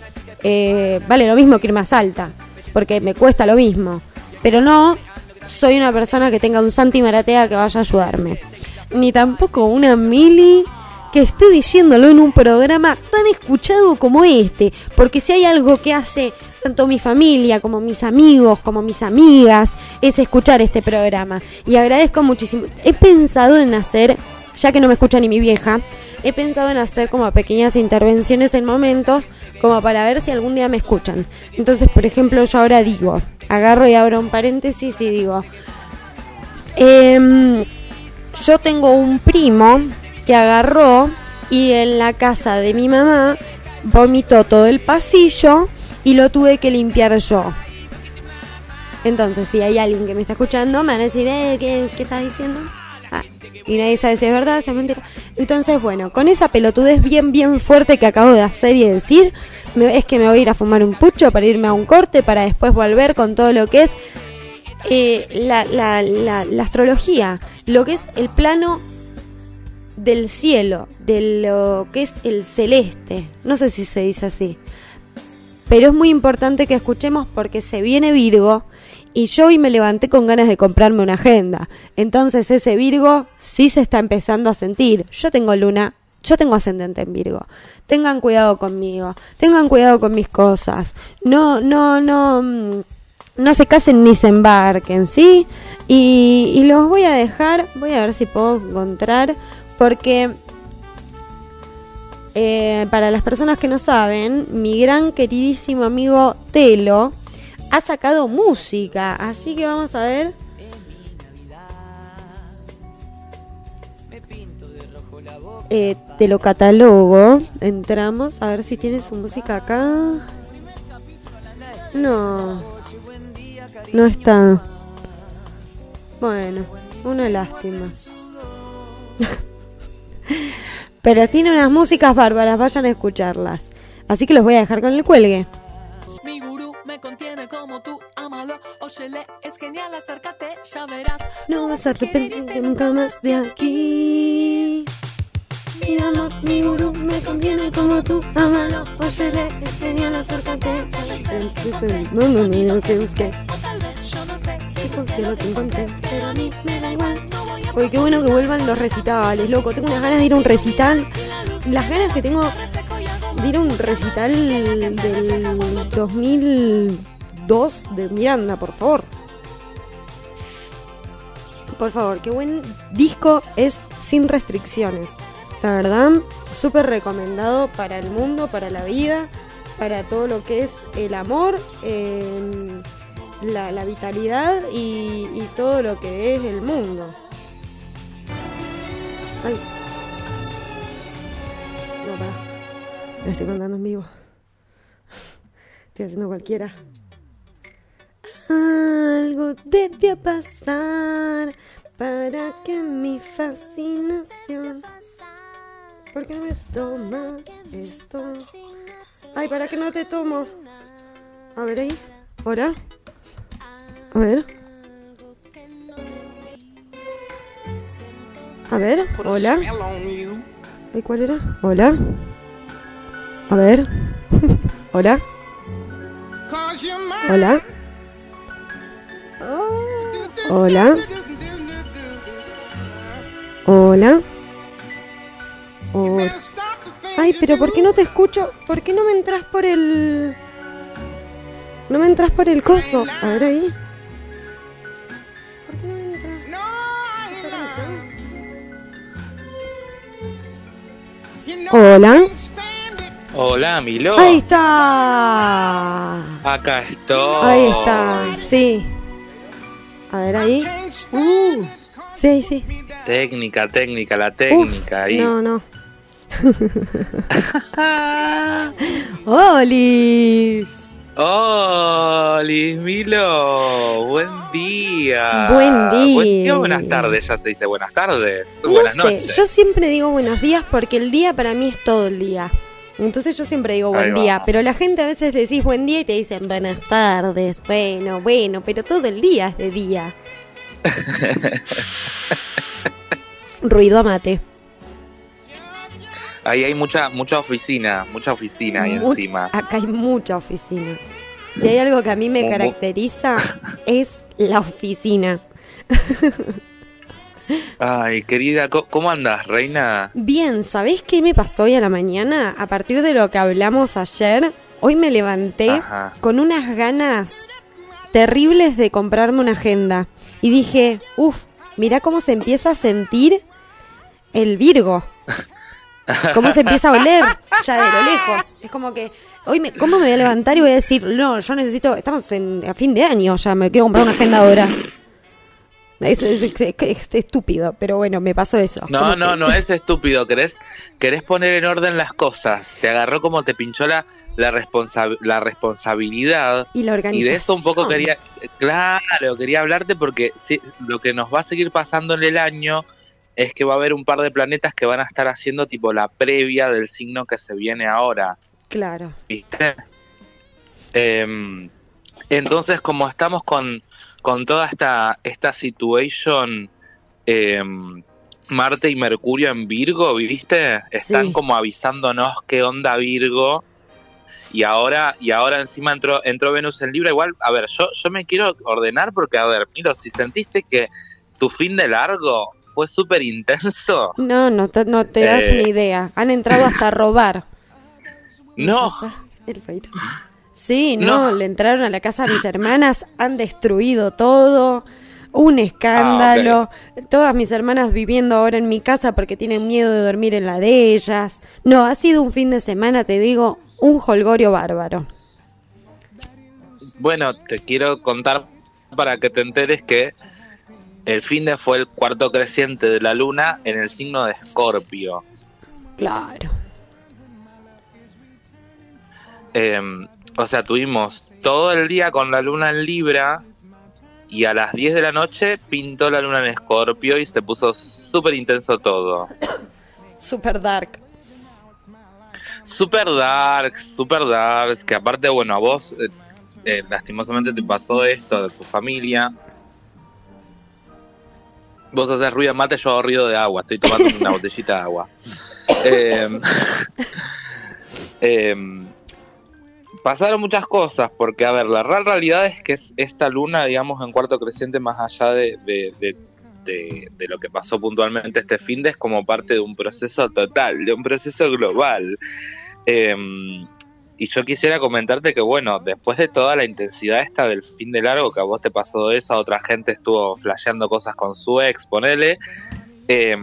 eh, vale lo mismo que ir más alta, porque me cuesta lo mismo. Pero no soy una persona que tenga un Santi Maratea que vaya a ayudarme. Ni tampoco una Mili que esté diciéndolo en un programa tan escuchado como este. Porque si hay algo que hace tanto mi familia como mis amigos, como mis amigas, es escuchar este programa. Y agradezco muchísimo. He pensado en hacer, ya que no me escucha ni mi vieja, he pensado en hacer como pequeñas intervenciones en momentos como para ver si algún día me escuchan. Entonces, por ejemplo, yo ahora digo, agarro y abro un paréntesis y digo, em, yo tengo un primo que agarró y en la casa de mi mamá vomitó todo el pasillo y lo tuve que limpiar yo. Entonces, si hay alguien que me está escuchando, me van a decir, eh, ¿qué, qué estás diciendo? Y nadie sabe si es verdad, si es mentira. Entonces, bueno, con esa pelotudez bien, bien fuerte que acabo de hacer y decir, es que me voy a ir a fumar un pucho para irme a un corte, para después volver con todo lo que es eh, la, la, la, astrología, lo que es el plano del cielo, de lo que es el celeste. No sé si se dice así. Pero es muy importante que escuchemos porque se viene Virgo y yo hoy me levanté con ganas de comprarme una agenda. Entonces ese Virgo sí se está empezando a sentir. Yo tengo luna, yo tengo ascendente en Virgo. Tengan cuidado conmigo, tengan cuidado con mis cosas. No, no, no, mm, no se casen ni se embarquen, ¿sí? Y, los voy a dejar, voy a ver si puedo encontrar, porque eh, para las personas que no saben, mi gran queridísimo amigo Telo, ha sacado música. Así que vamos a ver. Eh, te lo catalogo. Entramos a ver si tiene su música acá. No. No está. Bueno, una lástima. Pero tiene unas músicas bárbaras, vayan a escucharlas. Así que los voy a dejar con el cuelgue. Como tú, ámalo, óyele, es genial, acércate, ya verás. No vas a arrepentirte nunca más de aquí. Mi amor, mi gurú me contiene como tú, ámalo, óyele, es genial, acércate. No, no, no, no, que busqué. O tal vez yo no sé si Porque lo que encontré, pero a mí me da igual. Oye, qué bueno que vuelvan los recitales, loco. Tengo unas ganas de ir a un recital. Las ganas que tengo de ir a un recital del 2002 de Miranda, por favor. Por favor, qué buen disco es sin restricciones. La verdad, súper recomendado para el mundo, para la vida, para todo lo que es el amor, eh, la, vitalidad y, y todo lo que es el mundo. Ay. No, para. Me estoy contando en vivo. Estoy haciendo cualquiera. Algo debe pasar para que mi fascinación. ¿Por qué no me toma esto? Ay, ¿para qué no te tomo? A ver ahí. ¿Hola? A ver. A ver, hola. Ay, ¿Cuál era? Hola. A ver. Hola. Hola. Hola. Hola. Hola. Ay, pero ¿por qué no te escucho? ¿Por qué no me entras por el... No me entras por el coso? A ver ahí. ¿Por qué no me entras? Hola. Hola, Milo. Ahí está. Acá estoy. Ahí está. Sí. A ver ahí. Uh. Sí, sí. Técnica, técnica, la Uf, técnica. ahí. No, no. ¡Olis! Hola, Milo. Buen día. Buen día. Buen día, buenas tardes. Ya se dice buenas tardes. No buenas sé, noches. yo siempre digo buenos días porque el día para mí es todo el día. Entonces yo siempre digo buen día, pero la gente a veces le decís buen día y te dicen buenas tardes, bueno, bueno, pero todo el día es de día. Ruido a mate. Ahí hay mucha, mucha oficina, mucha oficina ahí encima. Acá hay mucha oficina. Si hay algo que a mí me caracteriza es la oficina. Ay, querida, ¿cómo andas, reina? Bien, ¿sabés qué me pasó hoy a la mañana? A partir de lo que hablamos ayer, hoy me levanté Ajá. con unas ganas terribles de comprarme una agenda. Y dije, uff, mirá cómo se empieza a sentir el Virgo. Cómo se empieza a oler ya de lo lejos. Es como que, hoy me, ¿cómo me voy a levantar y voy a decir, no, yo necesito, estamos en, a fin de año, ya me quiero comprar una agenda ahora? Es, es- es- es estúpido, pero bueno, me pasó eso. No, no, que- no es estúpido. Querés, querés poner en orden las cosas. Te agarró como te pinchó la, la, responsa- la responsabilidad. Y la Y organización. de eso un poco quería, claro, quería hablarte porque sí, lo que nos va a seguir pasando en el año es que va a haber un par de planetas que van a estar haciendo tipo la previa del signo que se viene ahora, Claro. ¿viste? Em, entonces, como estamos con, con toda esta, esta situation, em, Marte y Mercurio en Virgo, ¿viste? Están Sí. como avisándonos qué onda Virgo. Y ahora, y ahora encima entró, entró Venus en Libra. Igual, a ver, yo, yo me quiero ordenar porque, a ver, Miro, si sentiste que tu fin de largo fue súper intenso, No, no te, no te das Eh. una idea. Han entrado hasta a robar. no, El feito. Sí, no, No. le entraron a la casa a mis hermanas, han destruido todo, un escándalo, todas mis hermanas viviendo ahora en mi casa porque tienen miedo de dormir en la de ellas. No, ha sido un fin de semana, te digo, un holgorio bárbaro. Bueno, te quiero contar para que te enteres que el fin de fue el cuarto creciente de la luna en el signo de Escorpio. Claro. Eh, o sea, tuvimos todo el día con la luna en Libra y a las 10 de la noche pintó la luna en Escorpio y se puso súper intenso todo. Super dark. Super dark, super dark, que aparte, bueno, a vos eh, eh, lastimosamente te pasó esto de tu familia. Vos haces ruido de mate, yo hago ruido de agua, estoy tomando una botellita de agua. Eh, eh, pasaron muchas cosas, porque, a ver, la real realidad es que es esta luna, digamos, en cuarto creciente, más allá de, de, de, de- de lo que pasó puntualmente este fin de, es como parte de un proceso total, de un proceso global. Eh, y yo quisiera comentarte que, bueno, después de toda la intensidad esta del fin de largo, que a vos te pasó eso, a otra gente estuvo flasheando cosas con su ex, ponele, eh,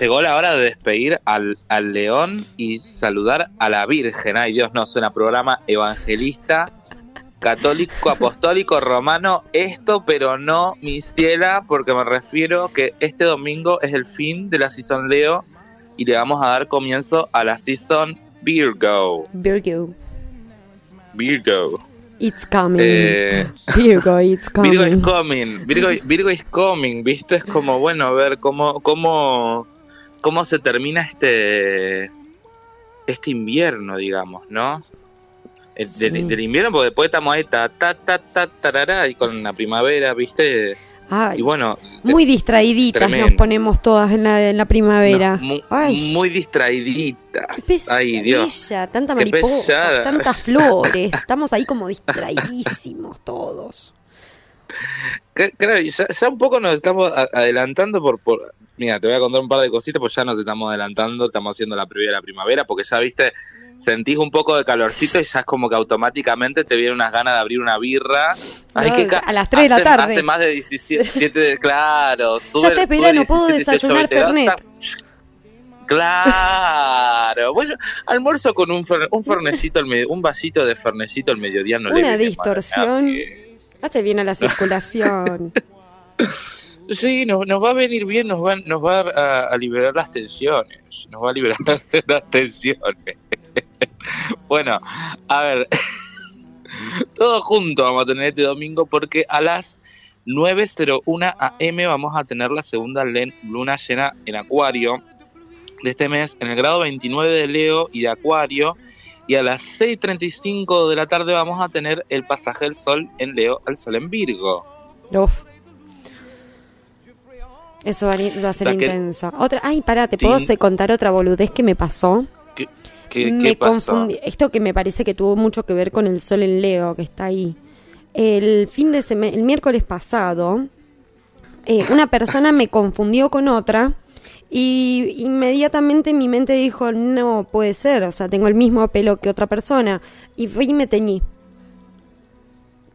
llegó la hora de despedir al, al león y saludar a la Virgen. Ay Dios, no, suena programa evangelista, católico, apostólico, romano, esto, pero no mi ciela, porque me refiero que este domingo es el fin de la season Leo y le vamos a dar comienzo a la season Virgo. Virgo. Virgo. It's coming. Eh, Virgo, it's coming. Virgo is coming, Virgo, Virgo is coming, ¿viste? Es como, bueno, a ver cómo, cómo, cómo se termina este, este invierno, digamos, ¿no? El- Sí. del, del invierno, porque después estamos ahí, ta, ta, ta, ta, tarará, y con la primavera, ¿viste? Ay, Y bueno, muy distraiditas nos ponemos todas en la, en la primavera. no, mu- Ay. muy distraiditas. Qué Ay, Dios. pesadilla, tanta mariposa, tantas flores. Estamos ahí como distraidísimos todos. Claro, ya, ya un poco nos estamos adelantando por, por... Mira, te voy a contar un par de cositas, pues ya nos estamos adelantando, estamos haciendo la previa de la primavera, porque ya viste, sentís un poco de calorcito y ya es como que automáticamente te vienen unas ganas de abrir una birra. Ay, No, a las 3 de la tarde. Hace más de 17, de- claro. Sube, Ya está, sube verano, puedo 17, 18, desayunar 20, Fernet. Claro, bueno, almuerzo con un, fer- un fernecito, un vasito de fernecito al mediodía no le Una distorsión. Hace bien a la circulación. Sí, nos, nos va a venir bien, nos va, nos va a, a liberar las tensiones, nos va a liberar las tensiones. bueno, a ver, todo junto vamos a tener este domingo porque a las 9.01 am vamos a tener la segunda luna llena en Acuario de este mes en el grado 29 de Leo y de Acuario y a las 6.35 de la tarde vamos a tener el pasaje del Sol en Leo al Sol en Virgo. Uf. Eso va, a- ser La que- intenso. Otra, ay, pará, ¿te puedo Sí. contar otra boludez que me pasó? ¿Qué, qué, me qué pasó? confundí. Esto que me parece que tuvo mucho que ver con el sol en Leo, que está ahí. El fin de semana, el miércoles pasado, eh, una persona me confundió con otra y inmediatamente mi mente dijo, no puede ser, o sea, tengo el mismo pelo que otra persona. Y fui y me teñí.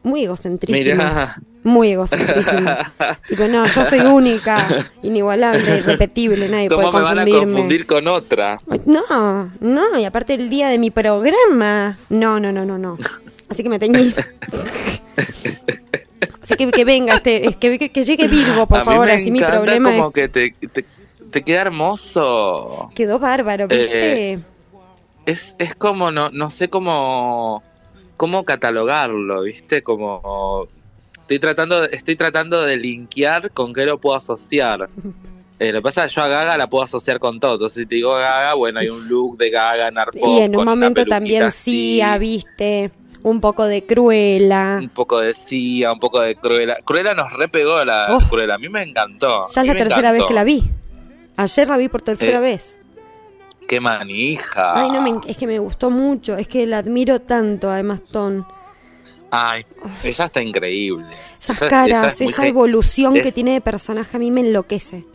Muy egocentrísimo. Mirá, Muy egocentrísimo. tipo, no, yo soy única, inigualable, irrepetible, nadie ¿cómo puede me van a confundirme. confundir con otra? No, no, y aparte el día de mi programa. No, no, no, no, no. Así que me teñí. Así que que venga, este, es que, que, que llegue Virgo, por a mí favor, me así mi problema como es- que te, te, te queda hermoso. quedó bárbaro, ¿viste? Eh, Es, es como, no, no sé cómo, cómo catalogarlo, ¿viste? Como... Estoy tratando, de- estoy tratando de linkear con qué lo puedo asociar. Eh, lo que pasa es que yo a Gaga la puedo asociar con todo. Entonces, si te digo Gaga, bueno, hay un look de Gaga en Arpop y en un momento también así, sí, viste, un poco de cruela. un poco de Sia, un poco de Cruella. Cruella nos repegó la Uf. Cruella. A mí me encantó. Ya es la tercera vez que la vi. Ayer la vi por tercera Eh, vez. Qué manija. Ay, no, me, es que me gustó mucho. Es que la admiro tanto, además, Ton. Ay, ella está increíble. Esas Esa- caras, esa es esa evolución es- que tiene de personaje a mí me enloquece.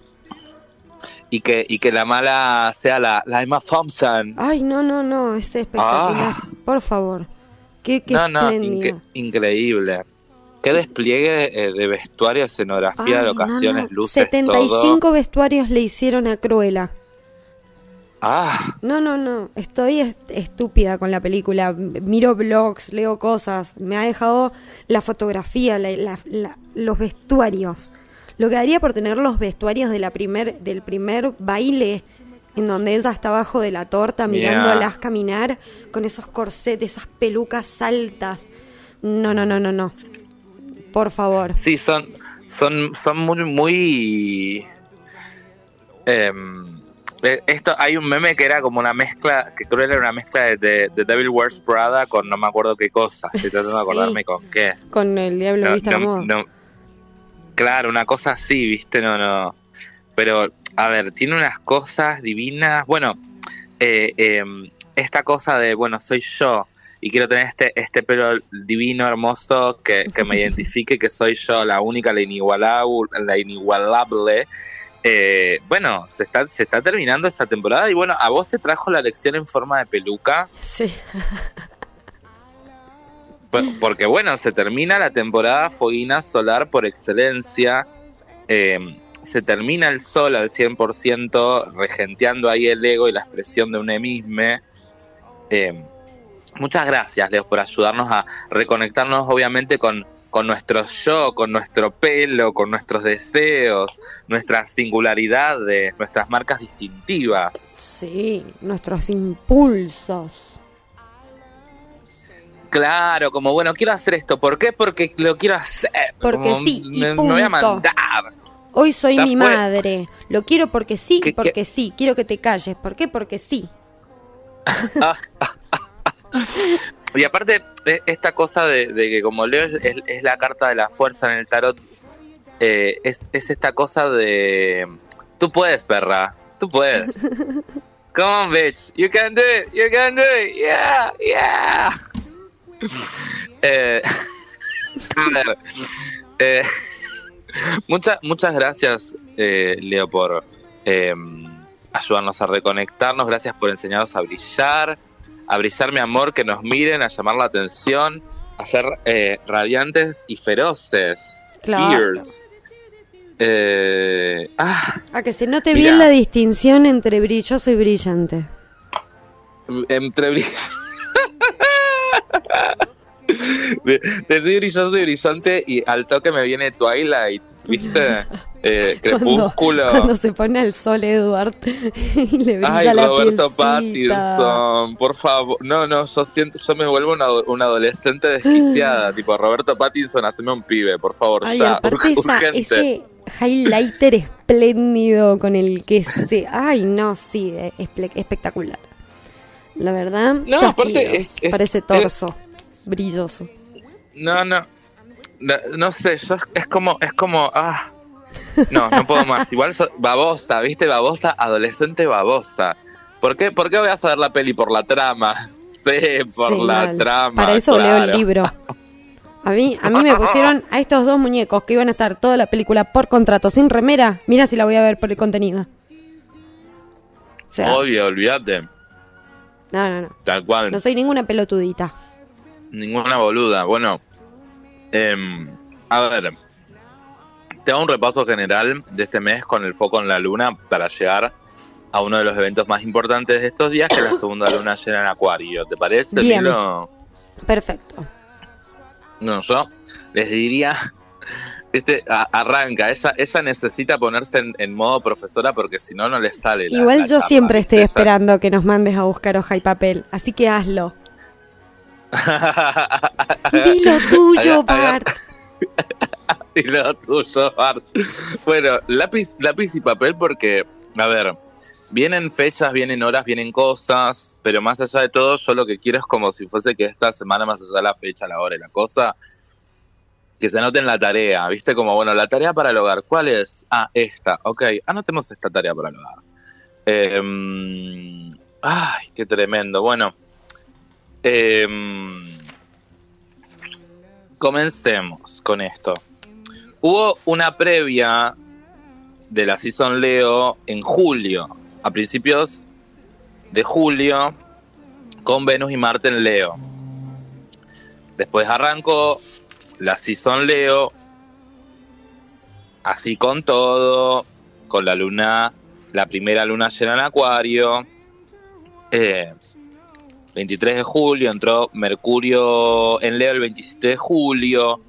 Y que, y que la mala sea la, la Emma Thompson. Ay, no, no, no, es espectacular. Ah. Por favor. Qué, qué no, no, inque- increíble. Qué despliegue eh, de vestuario, escenografía, Ay, no, locaciones, no. luces, 75 todo. vestuarios le hicieron a Cruella. Ah, No, no, no. Estoy est- estúpida con la película. Miro blogs, leo cosas. Me ha dejado la fotografía, la- la- la- los vestuarios. Lo que daría por tener los vestuarios de la primer, del primer baile en donde ella está abajo de la torta mirándolas caminar con esos corsetes, esas pelucas altas. No, no, no, no, no. Por favor. Sí, son, son, son muy, muy. em, eh, esto hay un meme que era como una mezcla, que creo que era una mezcla de, de- de Devil Wears Prada con no me acuerdo qué cosa. Estoy tratando de acordarme Sí. con qué. Con el diablo No. Claro, una cosa así, viste, no, no. Pero, a ver, tiene unas cosas divinas. Bueno, eh, eh, esta cosa de, bueno, soy yo y quiero tener este, este pelo divino, hermoso, que, que me identifique que soy yo, la única, la inigualable. La inigualable. Eh, bueno, se está, se está terminando esta temporada y bueno, a vos te trajo la lección en forma de peluca. Sí. Por- Porque bueno, se termina la temporada foguina solar por excelencia. Eh, se termina el sol al 100%, regenteando ahí el ego y la expresión de un mismo. Eh, muchas gracias, Leo, por ayudarnos a reconectarnos, obviamente, con, con nuestro yo, con nuestro pelo, con nuestros deseos, nuestras singularidades, nuestras marcas distintivas. Sí, nuestros impulsos. Claro, como bueno, quiero hacer esto. ¿Por qué? Porque lo quiero hacer. Porque Como sí, y me, me voy a mandar. Hoy soy Ya mi fue. madre. Lo quiero porque sí y ¿Qué- porque sí. Quiero que te calles. ¿Por qué? Porque sí. Y aparte, e- esta cosa de, de que como Leo es, la carta de la fuerza en el tarot, eh, es, es esta cosa de... Tú puedes, perra. Tú puedes. Come on, bitch. You can do it. You can do it. Yeah, yeah. Eh, a ver. eh, muchas, muchas gracias, eh, Leo, por eh, ayudarnos a reconectarnos. Gracias por enseñarnos a brillar, a brillar mi amor, que nos miren, a llamar la atención, a ser eh, radiantes y feroces. Claro. Fierce. Eh, ah, A que se note Mirá. bien la distinción entre brilloso y brillante. entre brilloso y brillante y al toque me viene Twilight, ¿viste? Eh, crepúsculo. Cuando, cuando se pone al sol Edward y le brilla Ay, la Roberto pielcita. Pattinson, por favor. No, no, yo siento, yo me vuelvo una, una adolescente desquiciada. tipo, Roberto Pattinson, haceme un pibe, por favor, Ay, ya. aparte ur- esa- urgente. ese highlighter espléndido con el que se... Ay, no, sí, es espe- espectacular. La verdad, No, aparte es- es- parece torso, brilloso. No, no. No, no sé, yo es, como, es como, ah. No, no puedo más. Igual so- babosa, ¿viste? Babosa, adolescente babosa. ¿Por qué, ¿Por qué voy a saber la peli? Por la trama. Sí, por Sí, la mal. trama. Para eso leo el libro. A mí, a mí me pusieron a estos dos muñecos que iban a estar toda la película por contrato, sin remera. Mira si la voy a ver por el contenido. O sea, Obvio, olvídate. no, no, no. Tal cual. No soy ninguna pelotudita. Ninguna boluda. Bueno, em, a ver. Te hago un repaso general de este mes con el foco en la luna para llegar a uno de los eventos más importantes de estos días, que es la segunda luna llena en Acuario. ¿Te parece, Bien. Milo? Perfecto. No, yo les diría, este, a- arranca, ella, ella necesita ponerse en, en modo profesora porque si no, no le sale la Igual la yo siempre estoy esperando que nos mandes a buscar hoja y papel, así que hazlo. Dilo tuyo, Bart. y lo tuyo, Bart. Bueno, lápiz, lápiz y papel porque, a ver, vienen fechas, vienen horas, vienen cosas, pero más allá de todo, yo lo que quiero es como si fuese que esta semana, más allá de la fecha, la hora y la cosa, que se anoten la tarea, ¿viste? Como, bueno, la tarea para el hogar, ¿cuál es? Ah, esta, ok, anotemos esta tarea para el hogar. Em, ay, qué tremendo. Bueno, em, comencemos con esto. Hubo una previa de la Season Leo en julio, a principios de julio, con Venus y Marte en Leo. Después arrancó la Season Leo, así con todo, con la luna, la primera luna llena en Acuario. Eh, 23 de julio entró Mercurio en Leo el 27 de julio.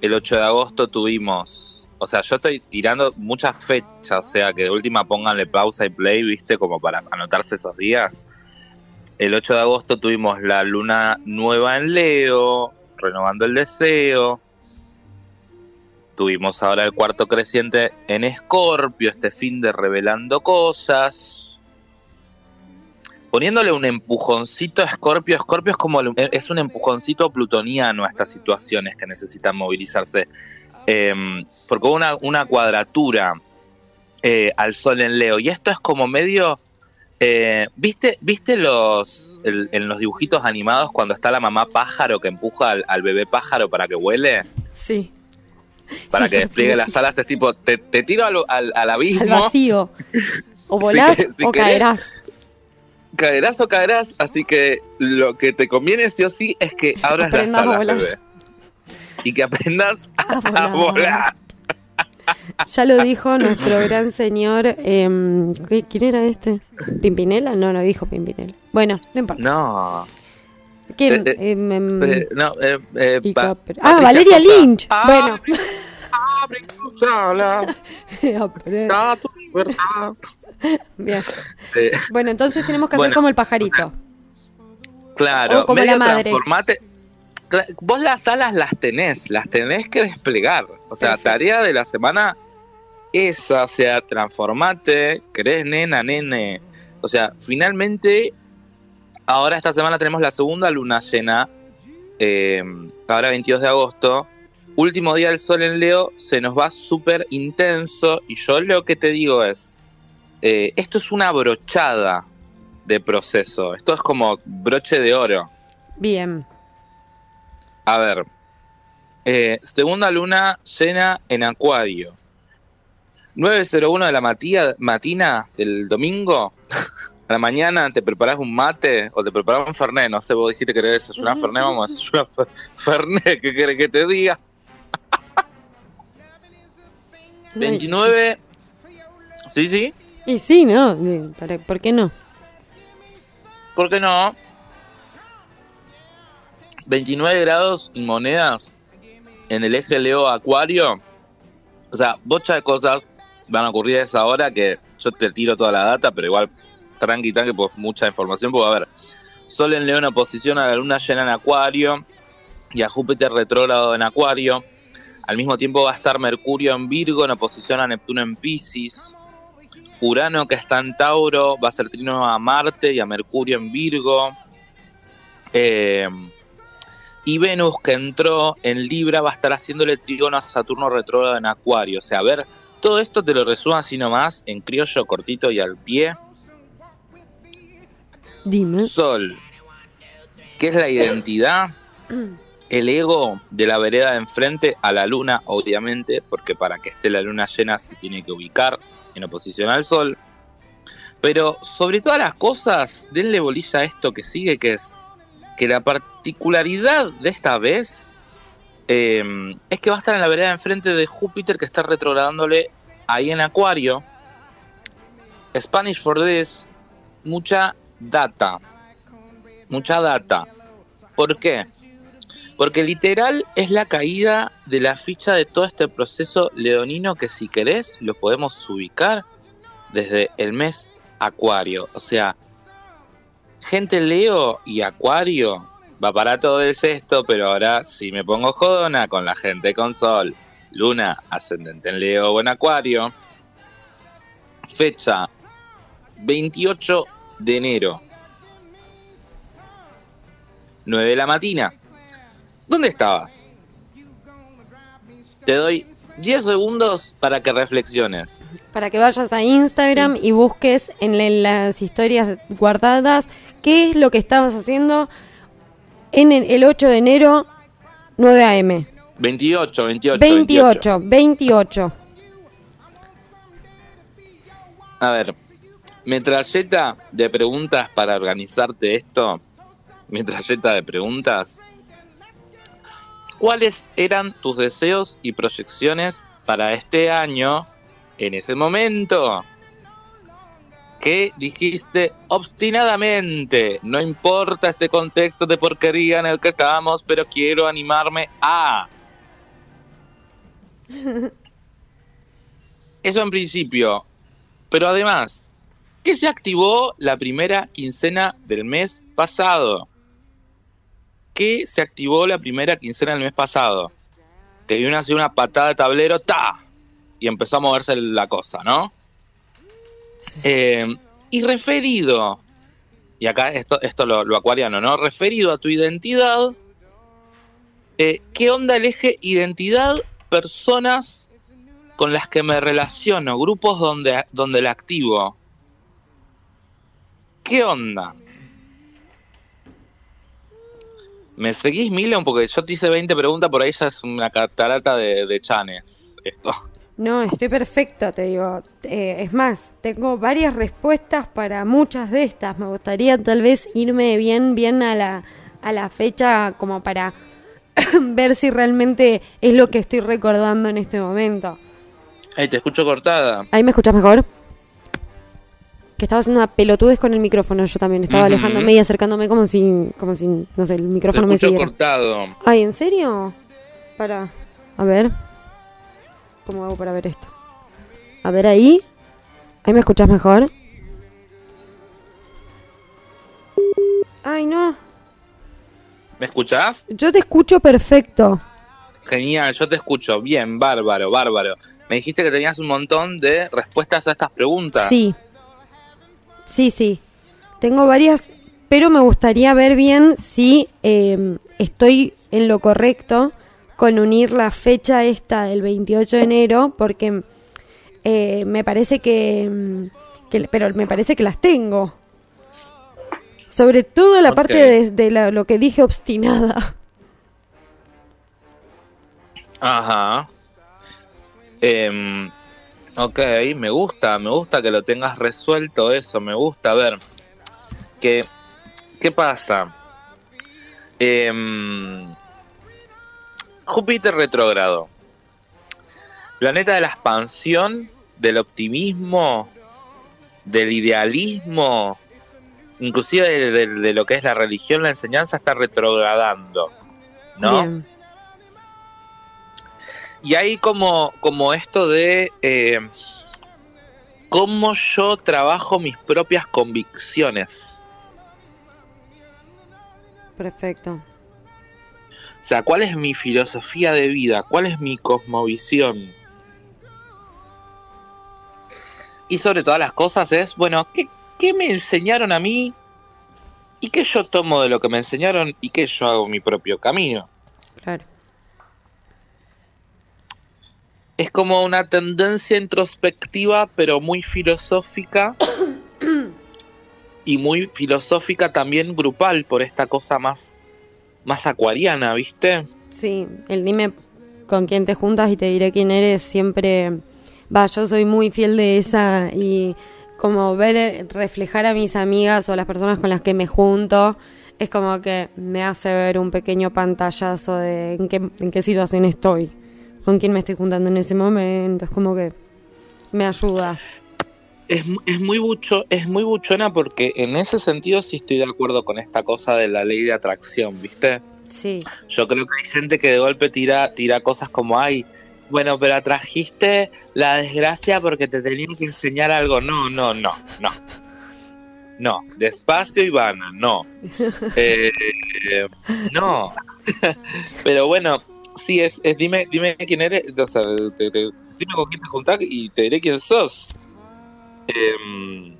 El 8 de agosto tuvimos o sea, yo estoy tirando muchas fechas, o sea, que de última pónganle pausa y play, viste, como para anotarse esos días. El 8 de agosto tuvimos la luna nueva en Leo, renovando el deseo. Tuvimos ahora el cuarto creciente en Escorpio, este fin de revelando cosas. Poniéndole un empujoncito a Escorpio, Escorpio es como el- es un empujoncito plutoniano a estas situaciones que necesitan movilizarse. Em, porque una, una cuadratura eh, al sol en Leo. Y esto es como medio. eh, ¿Viste, viste los el- en los dibujitos animados cuando está la mamá pájaro que empuja al, al bebé pájaro para que huele? Sí. Para que despliegue las alas. Es tipo, te, te tiro al, al- al abismo. Al vacío. O volás si o querés. caerás. Caerás o caerás. Así que lo que te conviene sí o sí es que abras las alas, bebé. Y que aprendas a, volar. volar. Ya lo dijo nuestro gran señor. ¿qué- ¿Quién era este? ¿Pimpinela? No, no dijo Pimpinela. Bueno, no importa. No. ¿Quién? eh, Eh, no, eh, eh, Pa- ah, Valeria Sosa. Lynch. Bueno. Abre. Bien. Eh, Bueno, entonces tenemos que hacer como el pajarito. claro, O como medio la madre. Vos las alas las tenés, las tenés que desplegar. O sea, Perfecto. tarea de la semana esa, o sea, transformate, querés nena, nene. O sea, finalmente, ahora esta semana tenemos la segunda luna llena, eh, ahora 22 de agosto. Último día del sol en Leo, se nos va súper intenso y yo lo que te digo es, eh, esto es una brochada de proceso, esto es como broche de oro. Bien. A ver, eh, segunda luna llena en Acuario. 9.01 de la matía, matina del domingo. A la mañana te preparás un mate o te preparás un fernet. No sé, vos dijiste que querés desayunar fernet, vamos a desayunar fer- fernet. ¿Qué querés que te diga? 29. Sí, sí. Y sí, ¿no? Eh, ¿Por qué no? ¿Por qué no? 29 grados y monedas en el eje Leo Acuario. O sea, bocha de cosas van a ocurrir a esa hora que yo te tiro toda la data, pero igual tranqui, tranqui, pues mucha información. Porque, a ver, Sol en León oposición a la Luna llena en Acuario y a Júpiter retrógrado en Acuario. Al mismo tiempo va a estar Mercurio en Virgo en oposición a Neptuno en Pisces. Urano que está en Tauro va a ser trino a Marte y a Mercurio en Virgo. Eh, y Venus que entró en Libra va a estar haciéndole trígono a Saturno retrógrado en Acuario. O sea, a ver, todo esto te lo resumo así nomás, en criollo cortito y al pie. Dime. Sol, que es la identidad, el ego de la vereda de enfrente a la luna, obviamente, porque para que esté la luna llena se tiene que ubicar en oposición al sol. Pero sobre todas las cosas, denle bolilla a esto que sigue, que es que la particularidad de esta vez eh, es que va a estar en la vereda enfrente de Júpiter que está retrogradándole ahí en Acuario. Spanish for this, mucha data. Mucha data. ¿Por qué? Porque literal es la caída de la ficha de todo este proceso leonino que si querés lo podemos ubicar desde el mes Acuario. O sea, gente Leo y Acuario va para todo es esto, pero ahora si me pongo jodona con la gente con Sol, Luna, ascendente en Leo o en Acuario. Fecha 28 de enero. 9 de la mañana. ¿Dónde estabas? Te doy 10 segundos para que reflexiones. Para que vayas a Instagram y busques en la- en las historias guardadas qué es lo que estabas haciendo en el, el 8 de enero, 9 a.m. 28, 28. 28, 28. A ver, metralleta de preguntas para organizarte esto. Metralleta de preguntas. ¿Cuáles eran tus deseos y proyecciones para este año en ese momento? ¿Qué dijiste obstinadamente? No importa este contexto de porquería en el que estamos, pero quiero animarme a. Eso en principio. Pero además, ¿qué se activó la primera quincena del mes pasado? ¿Qué se activó la primera quincena del mes pasado? Que vino así una patada de tablero, ¡ta! Y empezó a moverse la cosa, ¿no? Eh, y referido, y acá esto, esto lo, lo acuariano, ¿no? Referido a tu identidad, eh, ¿qué onda el eje identidad, personas con las que me relaciono, grupos donde, donde la activo? ¿Qué onda? ¿Me seguís, Milion? Porque yo te hice 20 preguntas, por ahí ya es una catarata de, de chanes esto. No, estoy perfecta, te digo. Eh, es más, tengo varias respuestas para muchas de estas. Me gustaría tal vez irme bien, bien a la, a la fecha como para ver si realmente es lo que estoy recordando en este momento. Ay, te escucho cortada. ¿Ahí me escuchas mejor? Que estaba haciendo una pelotudez con el micrófono yo también. Estaba alejándome y acercándome como si, como si, no sé, el Te micrófono me siguiera. cortado. Ay, ¿en serio? Para, a ver. ¿Cómo hago para ver esto? A ver ahí. ¿Ahí me escuchas mejor? Ay, no. ¿Me escuchás? Yo te escucho perfecto. Genial, yo te escucho. Bien, bárbaro, bárbaro. Me dijiste que tenías un montón de respuestas a estas preguntas. Sí. Sí, sí. Tengo varias, pero me gustaría ver bien si eh, estoy en lo correcto con unir la fecha esta del 28 de enero, porque eh, me parece que, mm, que- Pero me parece que las tengo. Sobre todo la parte de, de la- lo que dije obstinada. Ajá. Em, ok, me gusta, me gusta que lo tengas resuelto eso, me gusta. A ver, ¿qué, qué pasa? Em, Júpiter retrógrado. Planeta de la expansión, del optimismo, del idealismo, inclusive de, lo que es la religión, la enseñanza está retrogradando. ¿No? Y hay como, como esto de eh, cómo yo trabajo mis propias convicciones. Perfecto. O sea, ¿cuál es mi filosofía de vida? ¿Cuál es mi cosmovisión? Y sobre todas las cosas es, bueno, ¿qué, qué me enseñaron a mí? ¿Y qué yo tomo de lo que me enseñaron? ¿Y qué yo hago mi propio camino? Claro. Es como una tendencia introspectiva, pero muy filosófica. y muy filosófica también grupal, por esta cosa más, más acuariana, ¿viste? Sí, el dime con quién te juntas y te diré quién eres siempre va, yo soy muy fiel de esa y como ver eh, reflejar a mis amigas o las personas con las que me junto es como que me hace ver un pequeño pantallazo de en qué, en qué situación estoy, con quién me estoy juntando en ese momento, es como que me ayuda. Es, es muy bucho, es muy buchona porque en ese sentido sí estoy de acuerdo con esta cosa de la ley de atracción, ¿viste? Sí, Yo creo que hay gente que de golpe tira, tira cosas como, ay, bueno, pero atrajiste la desgracia porque te tenían que enseñar algo. No, no, no, no. No, despacio Ivana, no. Eh, no. pero bueno, sí, es, es dime, dime quién eres, o sea, dime con quién te juntás y te diré quién sos. Em,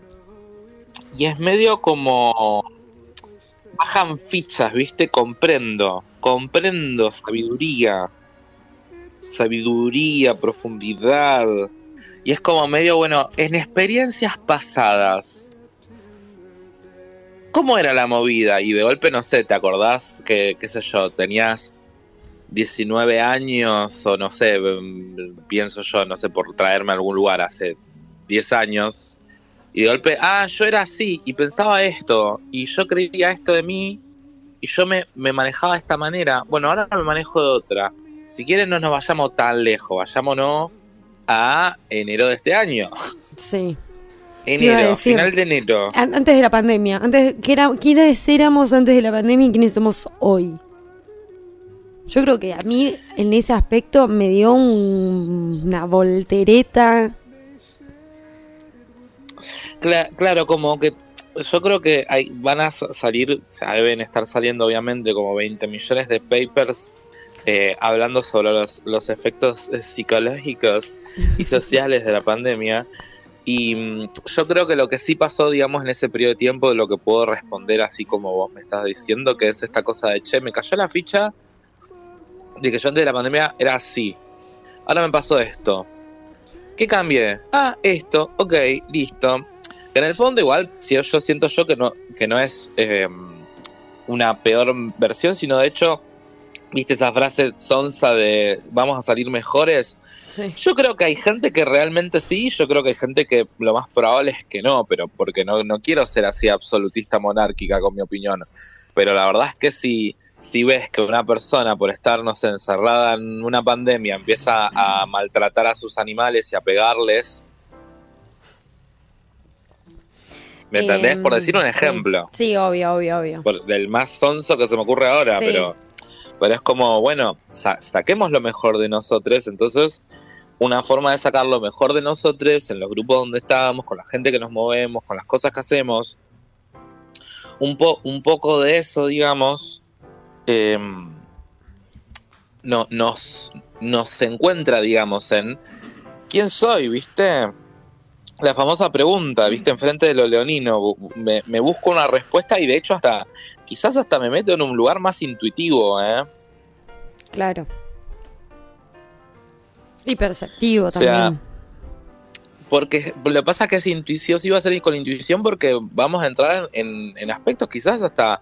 y es medio como bajan fichas, ¿viste? Comprendo, comprendo sabiduría, sabiduría, profundidad. Y es como medio, bueno, en experiencias pasadas, ¿cómo era la movida? Y de golpe, no sé, ¿te acordás que, qué sé yo, tenías 19 años o no sé, pienso yo, no sé, por traerme a algún lugar hace 10 años? Y de golpe, ah, yo era así y pensaba esto, y yo creía esto de mí, y yo me, me manejaba de esta manera. Bueno, ahora me manejo de otra. Si quieren, no nos vayamos tan lejos, vayámonos a enero de este año. sí. Enero, decir. final de enero. An- Antes de la pandemia, antes ¿qué era, quiénes éramos antes de la pandemia y quiénes somos hoy. Yo creo que a mí en ese aspecto me dio un- una voltereta Cla- claro, como que yo creo que hay, van a sa- salir, o sea, deben estar saliendo obviamente como 20 millones de papers eh, hablando sobre los, los efectos eh, psicológicos y sociales de la pandemia. Y mm, yo creo que lo que sí pasó, digamos, en ese periodo de tiempo, de lo que puedo responder así como vos me estás diciendo, que es esta cosa de, che, me cayó la ficha de que yo antes de la pandemia era así. Ahora me pasó esto. ¿Qué cambié? Ah, esto, ok, listo. Que en el fondo igual, si yo, yo siento yo que no, que no es eh, una peor versión, sino de hecho, viste esa frase sonsa de vamos a salir mejores. Sí. Yo creo que hay gente que realmente sí, yo creo que hay gente que lo más probable es que no, pero porque no, no quiero ser así absolutista monárquica con mi opinión. Pero la verdad es que si, si ves que una persona por estar, no sé, encerrada en una pandemia empieza a maltratar a sus animales y a pegarles, ¿me entendés? Em, por decir un sí. ejemplo Sí, obvio, obvio, obvio. por- del más sonso que se me ocurre ahora, Sí. pero, pero es como, bueno, sa- saquemos lo mejor de nosotros, entonces una forma de sacar lo mejor de nosotros en los grupos donde estábamos, con la gente que nos movemos, con las cosas que hacemos, un, po un poco de eso, digamos, em, no, nos, nos encuentra, digamos, en quién soy, ¿viste? La famosa pregunta, ¿viste? Enfrente de lo leonino, me, me busco una respuesta y de hecho hasta, quizás hasta me meto en un lugar más intuitivo, ¿eh? Claro. Y perceptivo O sea, también. Porque lo que pasa es que es intuición, sí va a ser con intuición porque vamos a entrar en, en aspectos quizás hasta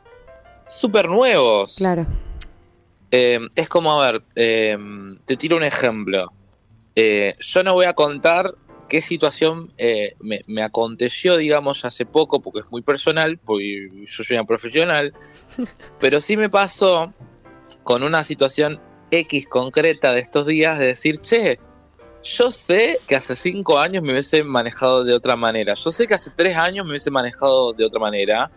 súper nuevos. Claro. Eh, es como, a ver, eh, te tiro un ejemplo. Eh, yo no voy a contar qué situación me, me aconteció, digamos, hace poco, porque es muy personal, porque yo soy una profesional, pero sí me pasó con una situación X concreta de estos días de decir, che, yo sé que hace cinco años me hubiese manejado de otra manera, yo sé que hace tres años me hubiese manejado de otra manera,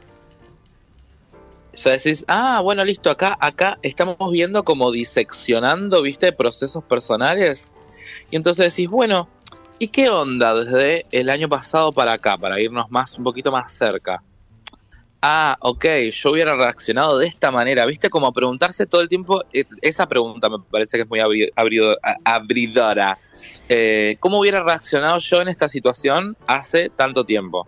o sea, decís, ah, bueno, listo, acá, acá estamos viendo como diseccionando, viste, procesos personales. Y entonces decís, bueno, ¿y qué onda desde el año pasado para acá, para irnos más, un poquito más cerca? Ah, ok, yo hubiera reaccionado de esta manera, viste, como preguntarse todo el tiempo, eh, esa pregunta me parece que es muy abridora. Eh, ¿Cómo hubiera reaccionado yo en esta situación hace tanto tiempo?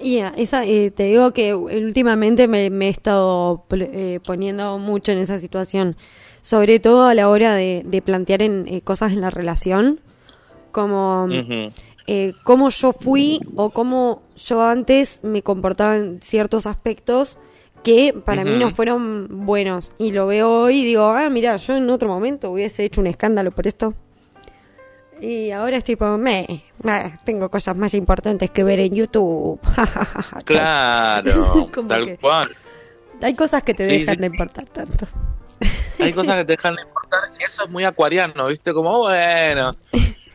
Y ah, esa, eh, te digo que últimamente me, me he estado eh, poniendo mucho en esa situación, sobre todo a la hora de, de plantear en, eh, cosas en la relación, como eh, cómo yo fui o cómo yo antes me comportaba en ciertos aspectos que para mí no fueron buenos. Y lo veo hoy y digo, ah, mira, yo en otro momento hubiese hecho un escándalo por esto. Y ahora es tipo, me, ah, tengo cosas más importantes que ver en YouTube. Claro, tal cual. Hay cosas que te Sí, dejan sí. de importar tanto. Hay cosas que te dejan de importar y eso es muy acuariano, ¿viste? Como, bueno,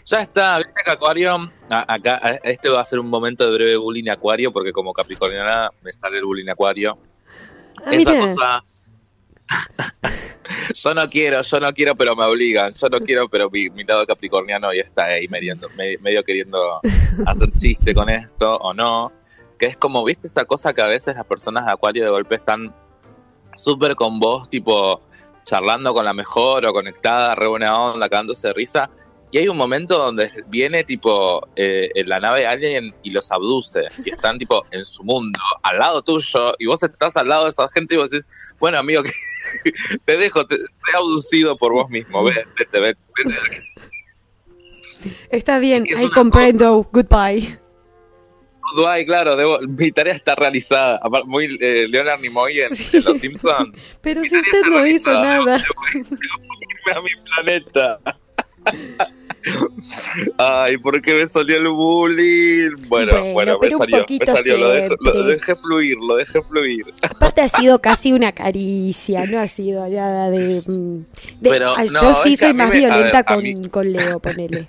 ya está, ¿viste que Acuario? a- acá, a- este va a ser un momento de breve bullying acuario porque como capricorniana me sale el bullying acuario. Ah, Esa cosa... yo no quiero, yo no quiero, pero me obligan. Yo no quiero, pero mi, lado capricorniano ya está ahí medio, medio queriendo hacer chiste con esto o no. Que es como, ¿viste esa cosa que a veces las personas de acuario de golpe están súper con vos, tipo charlando con la mejor o conectada, re buena onda, cagándose de risa. Y hay un momento donde viene tipo eh, en la nave alguien y los abduce y están tipo en su mundo, al lado tuyo, y vos estás al lado de esa gente y vos decís, bueno amigo, que te dejo, te, te he abducido por vos mismo, vete, vete, vete, vete. está bien, es una comprendo, goodbye. Dubai, claro, debo- mi tarea está realizada. Muy eh, Leonard Nimoy en, en Los Simpsons. Pero si usted no hizo nada. a mi planeta. Ay, ¿por qué me salió el bullying? Bueno, Bueno, bueno, me salió, me poquito salió, lo siempre. dejé fluir, lo dejé fluir. Aparte ha sido casi una caricia, no ha sido nada de... mm, de- Pero, ah, no, yo sí soy más me- violenta ver, con, mí- con Leo, ponele.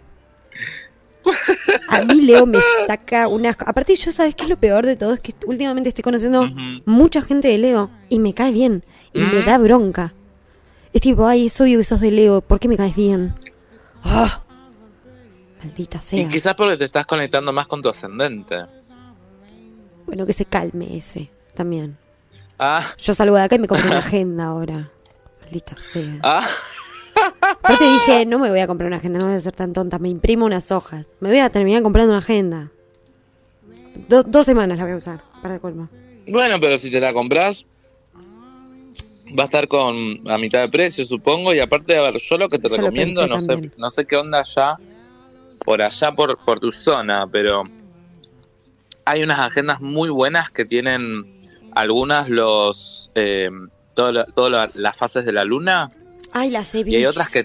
A mí Leo me saca unas... Aparte yo, ¿sabes qué es lo peor de todo? Es que últimamente estoy conociendo mucha gente de Leo y me cae bien y me da bronca. Es tipo, ay, es obvio que sos de Leo, ¿por qué me caes bien? Ah, maldita Y sea. quizás porque te estás conectando más con tu ascendente. Bueno, que se calme ese también. Ah, Yo salgo de acá y me compro una agenda ahora. Maldita sea. ah. Aparte dije, no me voy a comprar una agenda, no voy a ser tan tonta. Me imprimo unas hojas. Me voy a terminar comprando una agenda. Do- dos semanas la voy a usar, para de colmo. Bueno, pero si te la compras, va a estar con a mitad de precio, supongo. Y aparte, a ver, yo lo que te Yo recomiendo, no sé, no sé qué onda allá, por allá, por, por tu zona, pero hay unas agendas muy buenas que tienen algunas los eh, lo- las fases de la luna Ay, las he visto. Y hay otras que-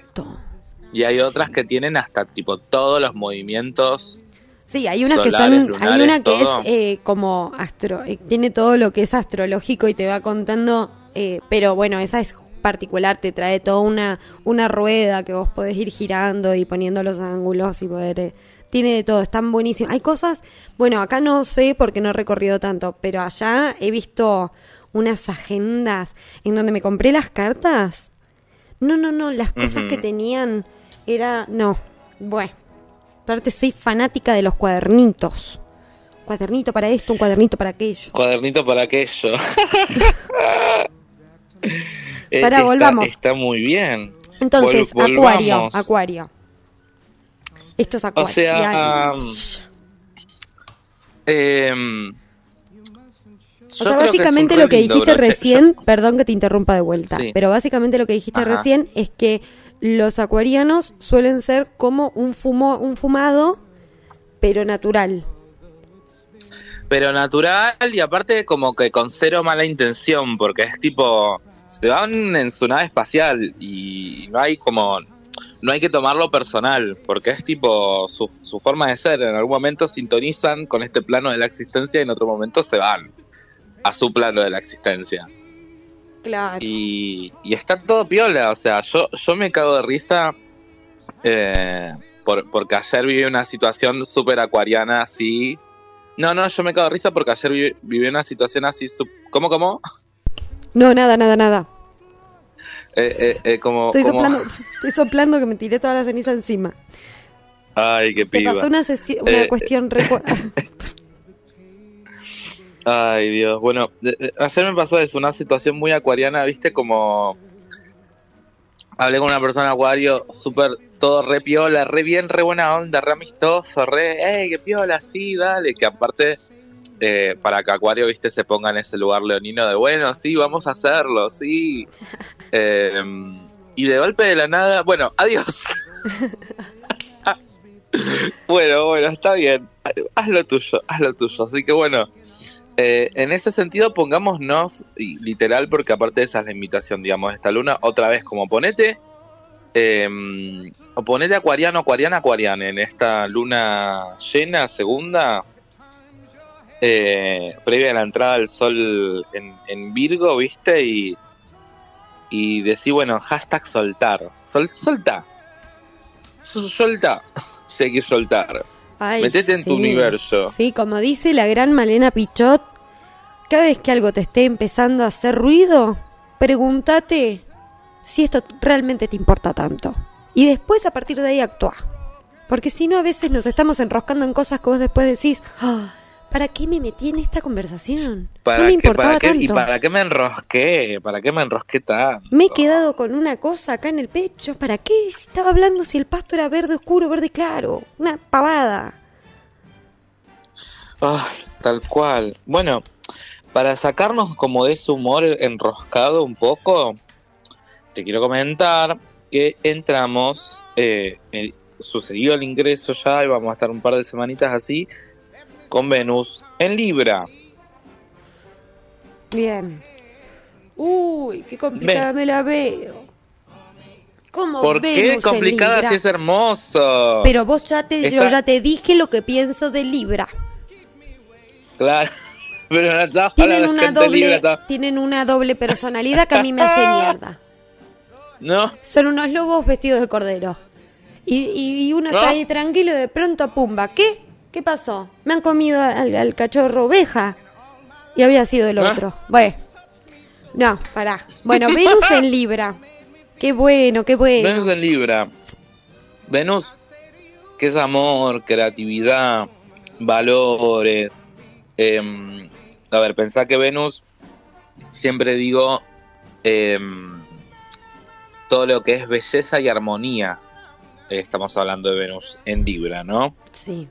y hay otras que tienen hasta tipo todos los movimientos. Sí, hay unas que son, hay una que todo. es eh, como astro, eh, tiene todo lo que es astrológico y te va contando, eh, pero bueno, esa es particular, te trae toda una, una rueda que vos podés ir girando y poniendo los ángulos y poder, eh, tiene de todo, están buenísimas. Hay cosas, bueno, acá no sé porque no he recorrido tanto, pero allá he visto unas agendas en donde me compré las cartas. No, no, no, las cosas que tenían era, no, bueno. Aparte soy fanática de los cuadernitos. Cuadernito para esto, un cuadernito para aquello. Cuadernito para aquello. Eh, está- volvamos. Está muy bien. Entonces, Vol- acuario, acuario. Esto es acuario. sea, Eh, O sea, básicamente lo que dijiste recién, perdón que te interrumpa de vuelta, Sí. pero básicamente lo que dijiste Ajá. recién es que los acuarianos suelen ser como un fumo, un fumado, pero natural. pero natural y aparte como que con cero mala intención, porque es tipo, se van en su nave espacial y no hay como, no hay que tomarlo personal, porque es tipo su, su forma de ser, en algún momento sintonizan con este plano de la existencia y en otro momento se van a su plano de la existencia. Claro. Y, y está todo piola, o sea, yo, yo me cago de risa eh, por, porque ayer viví una situación súper acuariana así. No, no, yo me cago de risa porque ayer viví, viví una situación así, sup- ¿cómo, cómo? No, nada, nada, nada. Eh, eh, eh, como, Estoy como- soplando, estoy soplando que me tiré toda la ceniza encima. Ay, qué Te piba. pasó una, Eh, cuestión re... cu- Ay, Dios. Bueno, ayer me pasó eso, una situación muy acuariana, ¿viste? Como hablé con una persona acuario, súper, todo re piola, re bien, re buena onda, re amistoso, re, hey, qué piola, sí, dale. Que aparte, eh, para que Acuario, ¿viste? Se ponga en ese lugar leonino de, bueno, sí, vamos a hacerlo, sí. Eh, y de golpe de la nada, bueno, adiós. bueno, bueno, está bien. Haz lo tuyo, haz lo tuyo. Así que bueno, eh, en ese sentido pongámonos, y literal, porque aparte esa es la invitación, digamos, de esta luna, otra vez como ponete, eh, o ponete acuariano, acuariana, acuariana en esta luna llena, segunda, eh, previa a la entrada del sol en, en Virgo, ¿viste? Y, y decir, bueno, hashtag soltar, Sol, solta, Sol- solta, si hay que soltar. Ay, Metete en tu universo. Sí, como dice la gran Malena Pichot, cada vez que algo te esté empezando a hacer ruido, pregúntate si esto realmente te importa tanto. Y después a partir de ahí actúa. Porque si no, a veces nos estamos enroscando en cosas que vos después decís, "Ah, ¿para qué me metí en esta conversación? ¿Para no me qué- importaba para qué- tanto. ¿Y para qué me enrosqué? ¿Para qué me enrosqué tanto? Me he quedado con una cosa acá en el pecho. ¿Para qué estaba hablando si el pasto era verde oscuro, verde claro? Una pavada. Ay, tal cual. Bueno, para sacarnos como de ese humor enroscado un poco, te quiero comentar que entramos, eh, el- sucedió el ingreso ya y vamos a estar un par de semanitas así con Venus en Libra. Bien. Uy, qué complicada me la veo. ¿Cómo ¿Por qué en complicada Libra? si es hermoso? Pero vos ya te, yo Está- ya te dije lo que pienso de Libra. Claro. Pero no Tienen una doble, Libra, está- tienen una doble personalidad que a mí me hace mierda. No, Son unos lobos vestidos de cordero. Y, y- uno está No. ahí tranquilo y de pronto, pumba, ¿qué? ¿Qué pasó? Me han comido al, al cachorro oveja. Y había sido el ¿Ah? otro. Bueno. No, pará. Bueno, Venus en Libra. Qué bueno, qué bueno. Venus en Libra. Venus, que es amor, creatividad, valores, Em, a ver, pensá que Venus, siempre digo, em, todo lo que es belleza y armonía, eh, estamos hablando de Venus en Libra, ¿no? Sí.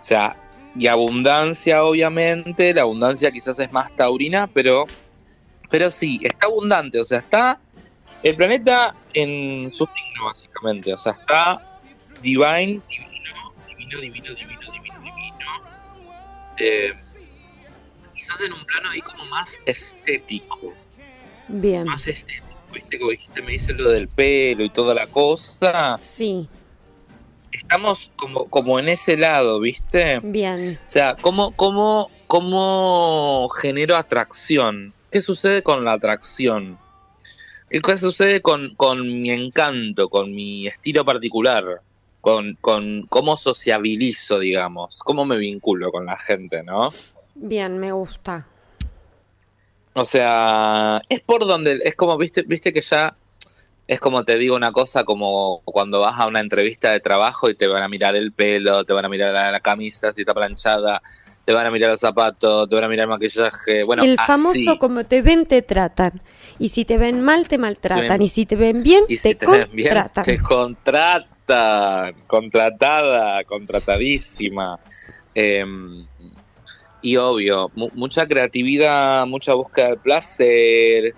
O sea, y abundancia, obviamente, la abundancia quizás es más taurina, pero, pero sí, está abundante, o sea, está el planeta en su signo, básicamente, o sea, está divine, divino, divino, divino, divino, divino, divino. Eh, quizás en un plano ahí como más estético, Bien. más estético, viste, como dijiste, me dice lo del pelo y toda la cosa, Sí, estamos como, como en ese lado, viste. bien. O sea, ¿cómo, cómo, cómo genero atracción? ¿Qué sucede con la atracción? ¿Qué cosa sucede con, con mi encanto, con mi estilo particular? Con, con cómo sociabilizo, digamos, cómo me vinculo con la gente, ¿no? Bien, me gusta. O sea, es por donde, es como, viste, viste que ya, es como te digo una cosa, como cuando vas a una entrevista de trabajo y te van a mirar el pelo, te van a mirar la, la camisa si está planchada, te van a mirar los zapatos, te van a mirar el maquillaje, bueno, el así. famoso como te ven, te tratan. Y si te ven mal, te maltratan. Y si te ven bien, Y te si te ven bien, te contratan, contratada, contratadísima. Eh, y obvio, mu- mucha creatividad, mucha búsqueda del placer,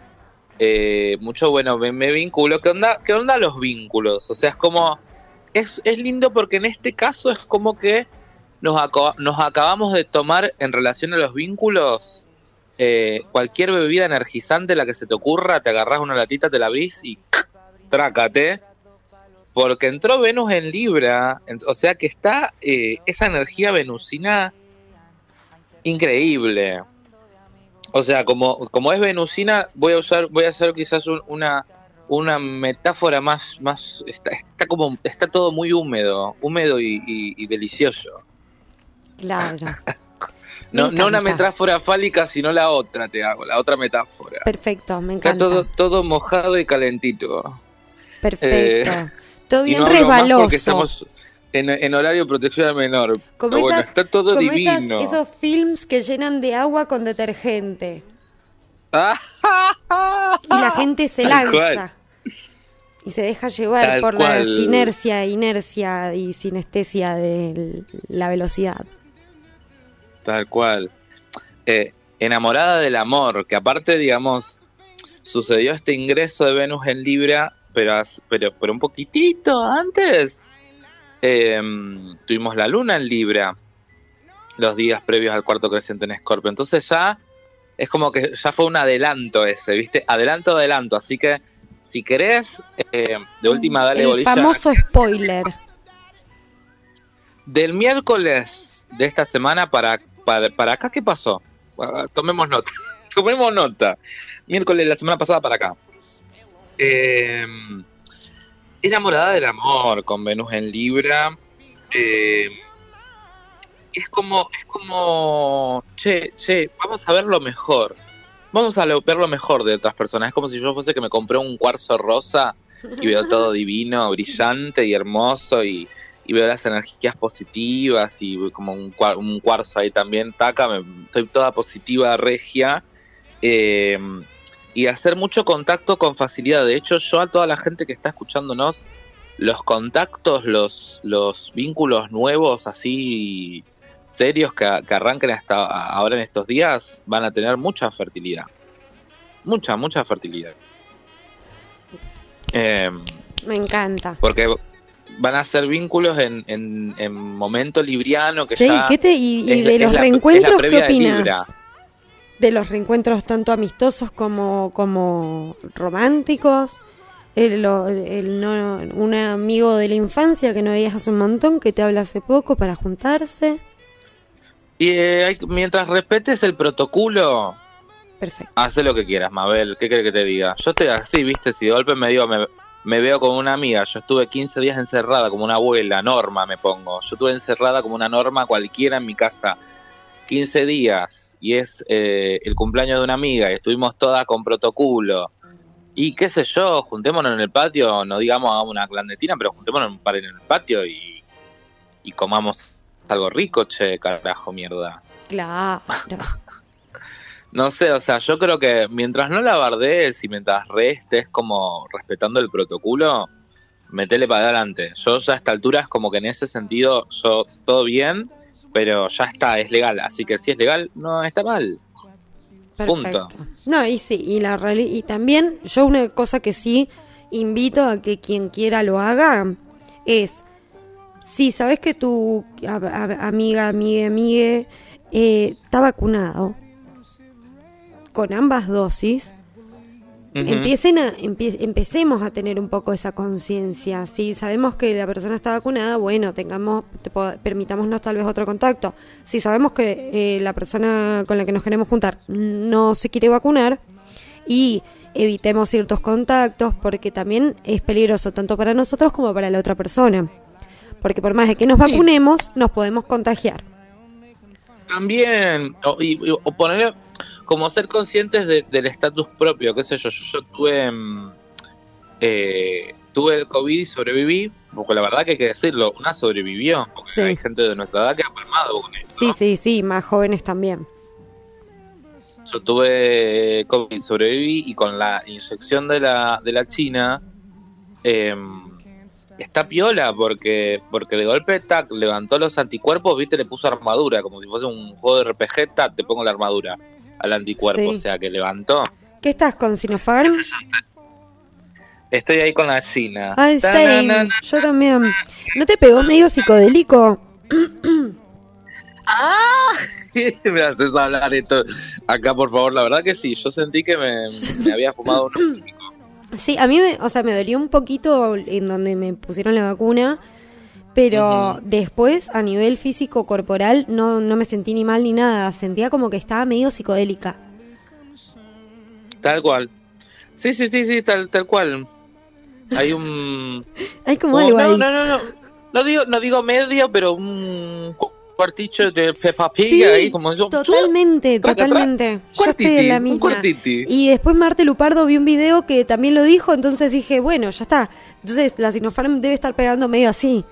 eh, mucho, bueno, me, vinculo. ¿Qué onda, ¿Qué onda los vínculos? O sea, es como, es, es lindo porque en este caso es como que nos, nos acabamos de tomar en relación a los vínculos eh, cualquier bebida energizante, la que se te ocurra, te agarras una latita, te la abrís y trácate. Porque entró Venus en Libra, o sea que está eh, esa energía venusina increíble. O sea, como, como es venusina, voy a usar, voy a hacer quizás un- una, una metáfora más, más, está, está como, está todo muy húmedo, húmedo y, y- y delicioso. Claro. No, no una metáfora fálica, sino la otra te hago, la otra metáfora. Perfecto, me Está encanta. todo, todo mojado y calentito. Perfecto. todo Y bien no resbaloso. porque estamos en, en horario protección al menor. Como Pero bueno, esas- está todo como esas- divino. esos films que llenan de agua con detergente. Y la gente se Tal lanza. cual. Y se deja llevar Tal por cual. la sinercia, inercia y sinestesia de la velocidad. Tal cual. Eh, enamorada del amor, que aparte, digamos, sucedió este ingreso de Venus en Libra, pero, pero, pero un poquitito antes eh, tuvimos la luna en Libra, los días previos al cuarto creciente en Escorpio. Entonces ya es como que ya fue un adelanto ese, ¿viste? Adelanto, adelanto. Así que si querés, eh, de última dale El bolilla. famoso spoiler. Del miércoles de esta semana para, para, para acá, ¿qué pasó? Ah, Tomemos nota. Tomemos nota. Miércoles de la semana pasada para acá. Eh, enamorada del amor con Venus en Libra. Eh, es como, es como, che, che, vamos a ver lo mejor. Vamos a ver lo mejor de otras personas. Es como si yo fuese que me compré un cuarzo rosa y veo todo divino, brillante y hermoso y, y veo las energías positivas y como un, un cuarzo ahí también, taca, me- estoy toda positiva, regia. eh, y hacer mucho contacto con facilidad. De hecho, yo a toda la gente que está escuchándonos, los contactos, los, los vínculos nuevos así serios que, que arranquen hasta ahora en estos días van a tener mucha fertilidad. Mucha, mucha fertilidad. Eh, Me encanta. porque van a ser vínculos en, en, en momento libriano que Che, ¿y, ya qué te- y- y es- de los la- reencuentros qué opinas? De los reencuentros tanto amistosos como, como románticos. El, el no- un amigo de la infancia que no veías hace un montón, que te habla hace poco para juntarse. Y eh, hay- mientras respetes el protocolo, Perfecto. hace lo que quieras, Mabel. ¿Qué querés que te diga? Yo estoy así, viste, si de golpe me digo, me, me veo como una amiga. Yo estuve 15 días encerrada como una abuela, norma me pongo. Yo estuve encerrada como una norma cualquiera en mi casa. 15 días y es eh, el cumpleaños de una amiga y estuvimos todas con protocolo. Y qué sé yo, juntémonos en el patio, no digamos hagamos una clandestina, pero juntémonos en un par en el patio y, y comamos algo rico, che, carajo, mierda. Claro. No sé, o sea, yo creo que mientras no la bardees y mientras restes como respetando el protocolo, metele para adelante. Yo ya a esta altura es como que en ese sentido, yo todo bien, pero ya está, es legal. Así que si es legal, no está mal. Perfecto. No, y sí, y, la y también yo una cosa que sí invito a que quien quiera lo haga es, si sabes que tu a- amiga, amiga, amigue eh, está vacunado con ambas dosis, Empiecen a, empecemos a tener un poco esa conciencia. Si sabemos que la persona está vacunada, bueno, tengamos, te permitámonos tal vez otro contacto. Si sabemos que eh, la persona con la que nos queremos juntar no se quiere vacunar y evitemos ciertos contactos porque también es peligroso tanto para nosotros como para la otra persona. Porque por más de que nos Sí. vacunemos, nos podemos contagiar. También, o, y- o poner, como ser conscientes de- del estatus propio, qué sé yo, yo, yo tuve, mm, eh, tuve el COVID y sobreviví, porque la verdad que hay que decirlo, una sobrevivió, porque Sí. hay gente de nuestra edad que ha palmado con esto. Sí, sí, sí, más jóvenes también. Yo tuve COVID, sobreviví y con la inyección de la, de la China, eh, está piola porque porque de golpe tac, levantó los anticuerpos, viste, le puso armadura, como si fuese un juego de RPG, tac, te pongo la armadura al anticuerpo, Sí. o sea que levantó. ¿Qué estás con Sinopharm? Estoy ahí con la China. Ay, same. Yo también. ¿No te pegó medio psicodélico? ¡Ah! me haces hablar esto acá, por favor. La verdad que sí, yo sentí que me, me había fumado un. Sí, a mí, me, o sea, me dolió un poquito en donde me pusieron la vacuna, pero después a nivel físico corporal no, no me sentí ni mal ni nada. Sentía como que estaba medio psicodélica. Tal cual. Sí, sí, sí, sí, tal, tal cual. Hay un... Hay como Oh, algo no, ahí. no, no, no. No digo, no digo medio, pero un cu- cuarticho de Peppa Pig Sí, ahí, como yo. totalmente, Traca, traca. totalmente. Yo estoy en Cuartiti, la un misma. cuartiti. Y después Marte Lupardo vi un video que también lo dijo, entonces dije, bueno, ya está. Entonces la Sinopharm debe estar pegando medio así.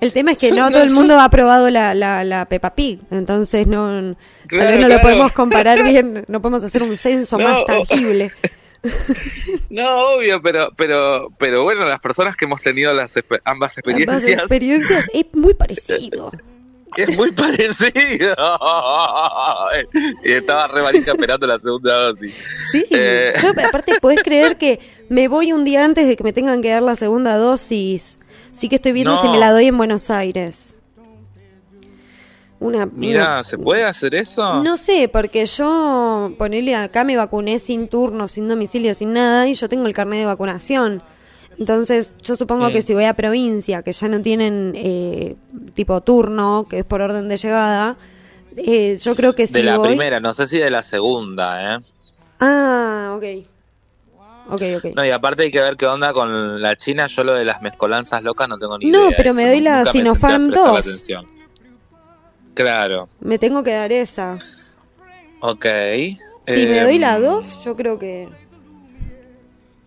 El tema es que no no todo el mundo ha probado la, la, la Peppa Pig, entonces no, tal vez no claro. lo podemos comparar bien, no podemos hacer un censo No, más tangible. No, obvio, pero, pero, pero bueno, las personas que hemos tenido las ambas Ambas experiencias experiencias es muy parecido. es muy parecido. y estaba re esperando la segunda dosis. Sí, Eh. yo aparte podés creer que me voy un día antes de que me tengan que dar la segunda dosis. Sí que estoy viendo No. si me la doy en Buenos Aires. Una, Mira, una- ¿se puede hacer eso? No sé, porque yo, ponerle acá me vacuné sin turno, sin domicilio, sin nada, y yo tengo el carnet de vacunación. Entonces, yo supongo que si voy a provincia, que ya no tienen eh, tipo turno, que es por orden de llegada, eh, yo creo que si de la voy... primera, no sé si de la segunda, ¿eh? Ah, ok. Ok, ok. No, y aparte hay que ver qué onda con la China. Yo lo de las mezcolanzas locas no tengo ni No, idea. pero Eso me doy la nunca Sinopharm prestarle 2. atención. Claro, Me tengo que dar esa. ok. Si me doy la Em, 2, yo creo que...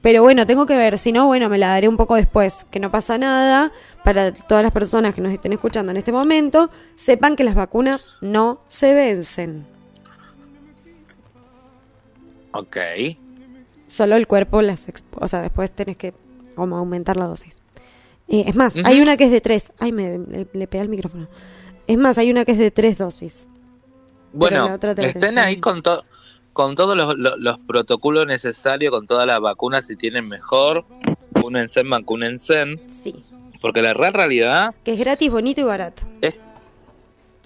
Pero bueno, tengo que ver, si no, bueno, me la daré un poco después, que no pasa nada. Para todas las personas que nos estén escuchando en este momento, sepan que las vacunas no se vencen. Ok. Solo el cuerpo las... O sea, después tenés que como aumentar la dosis. Eh, es más, hay una que es de 3. Ay, me le, le pegué al micrófono. Es más, hay una que es de 3 dosis. Bueno, estén ahí con, to- con todos los, los- los protocolos necesarios, con todas las vacunas, si tienen mejor, vacúnense, vacúnense, Sí. porque la real realidad Que es gratis, bonito y barato.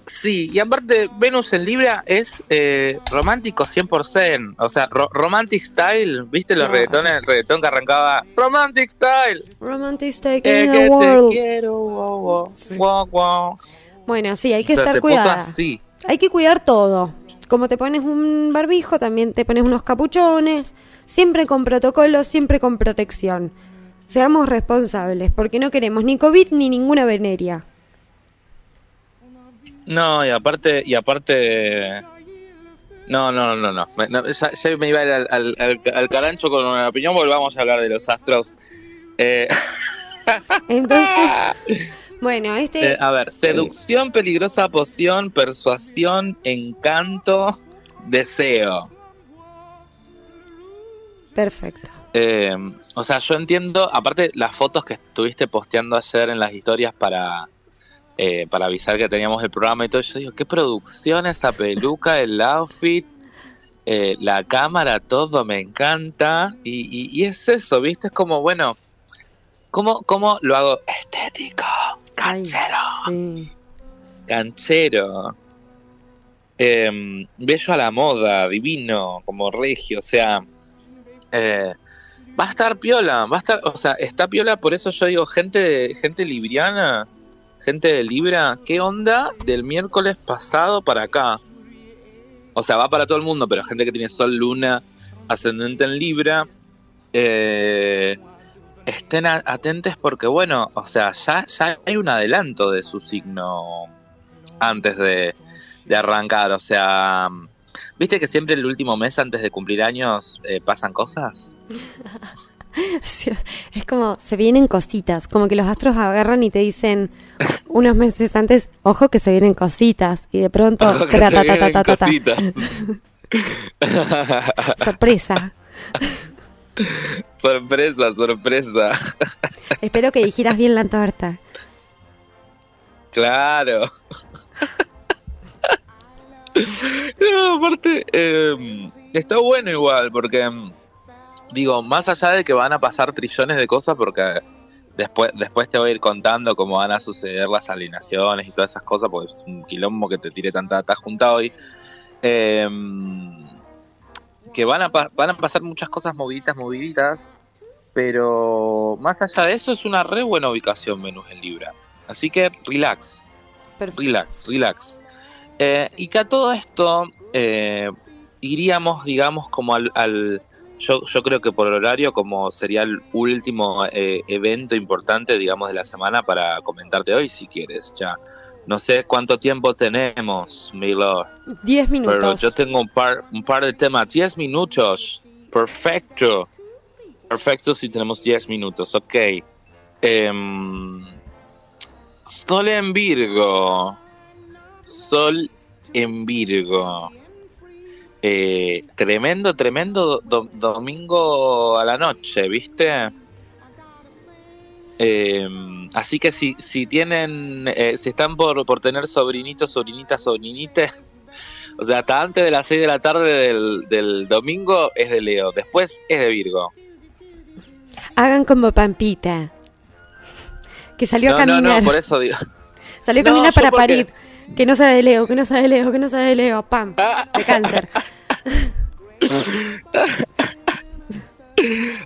Sí, y aparte, Venus en Libra es eh, romántico 100%. O sea, ro- romantic style. ¿Viste los reggaetones? El reggaetón que arrancaba Romantic style. Romantic stake Eh, in te quiero, wow, wow. Bueno, sí, hay que O sea, estar cuidada. Hay que cuidar todo. Como te pones un barbijo, también te pones unos capuchones. Siempre con protocolo, siempre con protección. Seamos responsables, porque no queremos ni COVID ni ninguna veneria. No, y aparte, y aparte. No, no, no, no. No, ya, ya me iba a ir al, al, al- al carancho con una opinión, volvamos a hablar de los astros. Eh, Entonces, Bueno, este. Eh, a ver, seducción, peligrosa poción, persuasión, encanto, deseo. Perfecto. Eh, o sea, yo entiendo, aparte las fotos que estuviste posteando ayer en las historias para, eh, para avisar que teníamos el programa y todo, yo digo, qué producción esa peluca, el outfit, eh, la cámara, todo me encanta. Y, y- y es eso, ¿viste? Es como, bueno, ¿cómo, cómo lo hago estético? Ay, Canchero, sí. canchero. Eh, bello a la moda, divino, como regio, o sea, eh, va a estar piola, va a estar, o sea, está piola, por eso yo digo, gente, gente libriana, gente de Libra, ¿qué onda del miércoles pasado para acá? O sea, va para todo el mundo, pero gente que tiene Sol, Luna, ascendente en Libra, eh, estén a- atentes porque, bueno, o sea, ya, ya hay un adelanto de su signo antes de, de arrancar, o sea, ¿viste que siempre el último mes antes de cumplir años eh, pasan cosas? Es como, se vienen cositas, como que los astros agarran y te dicen unos meses antes, ojo que se vienen cositas, y de pronto, Ojo que tra, se ta, ta, ta, vienen ta, ta, ta. cositas. sorpresa. sorpresa, sorpresa. Espero que dijeras bien la torta. Claro. No, aparte, eh, está bueno igual, porque em, digo, más allá de que van a pasar trillones de cosas, porque después, después te voy a ir contando cómo van a suceder las alineaciones y todas esas cosas, porque es un quilombo que te tire tanta data junta hoy. eh, que van a, van a pasar muchas cosas moviditas, moviditas, pero más allá de eso es una re buena ubicación Venus en Libra. Así que relax, Perfecto. relax, relax. Eh, y que a todo esto eh, iríamos, digamos, como al... al- yo, yo creo que por horario como sería el último eh, evento importante, digamos, de la semana para comentarte hoy, si quieres, ya. No sé cuánto tiempo tenemos, Milo, Diez pero minutos. yo tengo un par, un par de temas. 10 minutos. Perfecto. Perfecto si tenemos 10 minutos, ok. Em, Sol en Virgo. Sol en Virgo. Eh, tremendo, tremendo do- domingo a la noche, ¿viste? Em, así que si, si tienen, eh, si están por, por tener sobrinitos, sobrinitas, sobrinites, o sea, hasta antes de las 6 de la tarde del, del domingo es de Leo, después es de Virgo. Hagan como Pampita. Que salió No, a no, caminar. no, por eso digo. Salió a No, caminar para porque- parir. Que no sabe de Leo, que no sabe de Leo, que no sabe de Leo. Pam. De cáncer.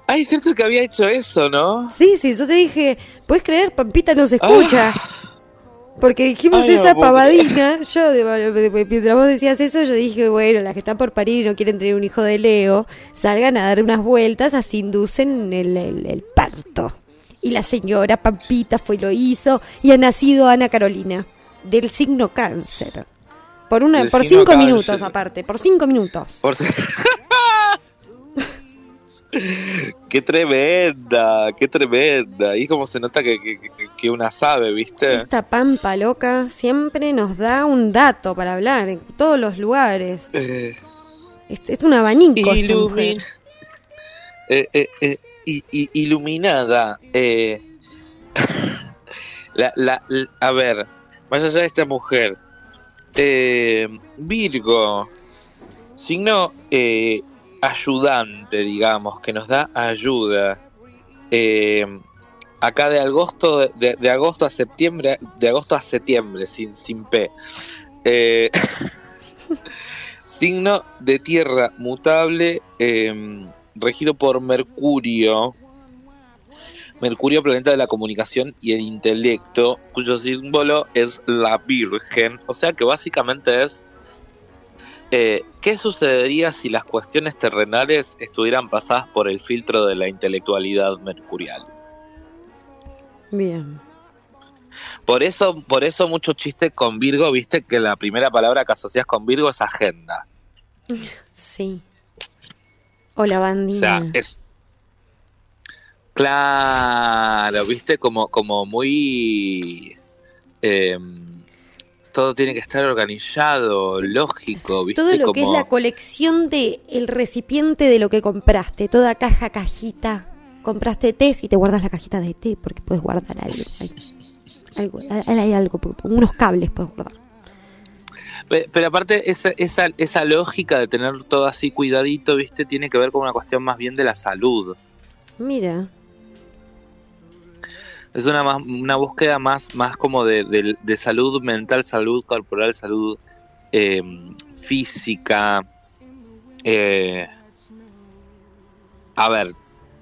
Ay, es cierto que había hecho eso, ¿no? Sí, sí, yo te dije, ¿puedes creer? Pampita nos escucha. Porque dijimos Ay, esa pavadina. Yo, de- de- de- mientras vos decías eso, yo dije, bueno, las que están por parir y no quieren tener un hijo de Leo, salgan a dar unas vueltas, así inducen el, el- el parto. Y la señora Pampita fue y lo hizo, y ha nacido Ana Carolina, del signo cáncer. Por, una, por cinco cáncer. minutos aparte, por cinco minutos. Por qué tremenda, qué tremenda. Y como se nota que, que, una sabe, ¿viste? Esta pampa loca siempre nos da un dato para hablar en todos los lugares. Eh, Es, es un abanico esta mujer. eh, eh, eh, i- i- iluminada. eh. la, la, l- a ver, más allá de esta mujer. eh, Virgo, signo eh, ayudante, digamos, que nos da ayuda. Eh, acá de agosto, de, de agosto a septiembre, de agosto a septiembre, sin, sin P. Signo de tierra mutable, regido por Mercurio. Mercurio, planeta de la comunicación y el intelecto, cuyo símbolo es la Virgen. O sea que básicamente es eh, ¿qué sucedería si las cuestiones terrenales estuvieran pasadas por el filtro de la intelectualidad mercurial? Bien. Por eso, por eso mucho chiste con Virgo, viste que la primera palabra que asocias con Virgo es agenda. Sí. O la O bandina. sea, es. Claro, viste, como, como muy. eh, todo tiene que estar organizado, lógico, ¿viste? Todo lo que es la colección de el recipiente de lo que compraste, toda caja, cajita. Compraste té y te guardas la cajita de té porque puedes guardar algo. ahí. Algo, hay, hay algo, unos cables puedes guardar. Pe- Pero aparte, esa, esa, esa lógica de tener todo así cuidadito, ¿viste? Tiene que ver con una cuestión más bien de la salud. Mira, Es una, más- una búsqueda más, más como de, de- de salud mental, salud corporal, salud eh, física. Eh, a ver,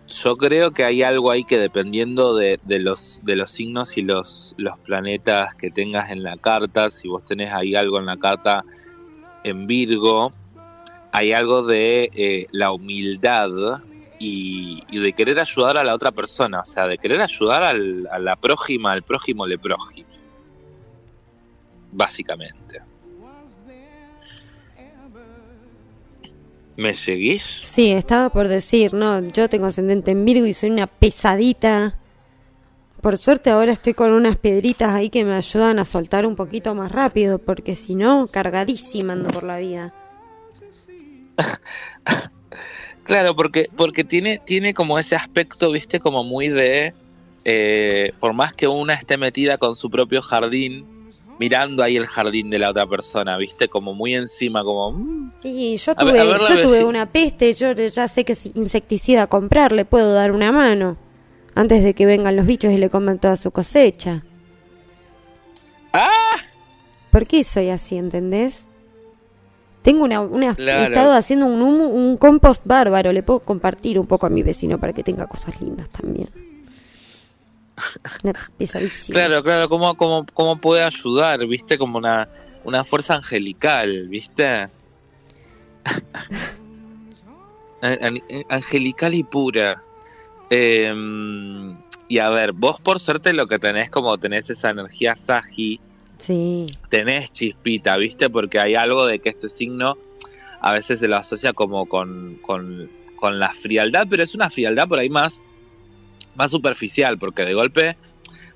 yo creo que hay algo ahí que dependiendo de, de los, de los signos y los, los planetas que tengas en la carta, si vos tenés ahí algo en la carta en Virgo, hay algo de eh, la humildad y, y de querer ayudar a la otra persona, o sea, de querer ayudar al- a la prójima, al prójimo le prójimo. Básicamente. ¿Me seguís? sí, estaba por decir, no, yo tengo ascendente en Virgo y soy una pesadita. Por suerte ahora estoy con unas piedritas ahí que me ayudan a soltar un poquito más rápido, porque si no, cargadísima ando por la vida. Claro, porque, porque tiene, tiene como ese aspecto, viste, como muy de. eh, por más que una esté metida con su propio jardín, mirando ahí el jardín de la otra persona, viste, como muy encima, como. mm, Y yo A ver- tuve, a ver la yo tuve una peste, yo ya sé que es insecticida comprar, le puedo dar una mano antes de que vengan los bichos y le coman toda su cosecha. ¡Ah! ¿Por qué soy así, entendés? Tengo una, una Claro. he estado haciendo un humo- un compost bárbaro, le puedo compartir un poco a mi vecino para que tenga cosas lindas también. Una pesadísima. Claro, claro, ¿cómo, cómo, cómo puede ayudar, viste, como una, una fuerza angelical, viste. An- an- angelical y pura. Eh, y a ver, vos por suerte lo que tenés como tenés esa energía sagi, Sí, tenés chispita, ¿viste? Porque hay algo de que este signo a veces se lo asocia como con, con, con la frialdad, pero es una frialdad por ahí más, más superficial, porque de golpe,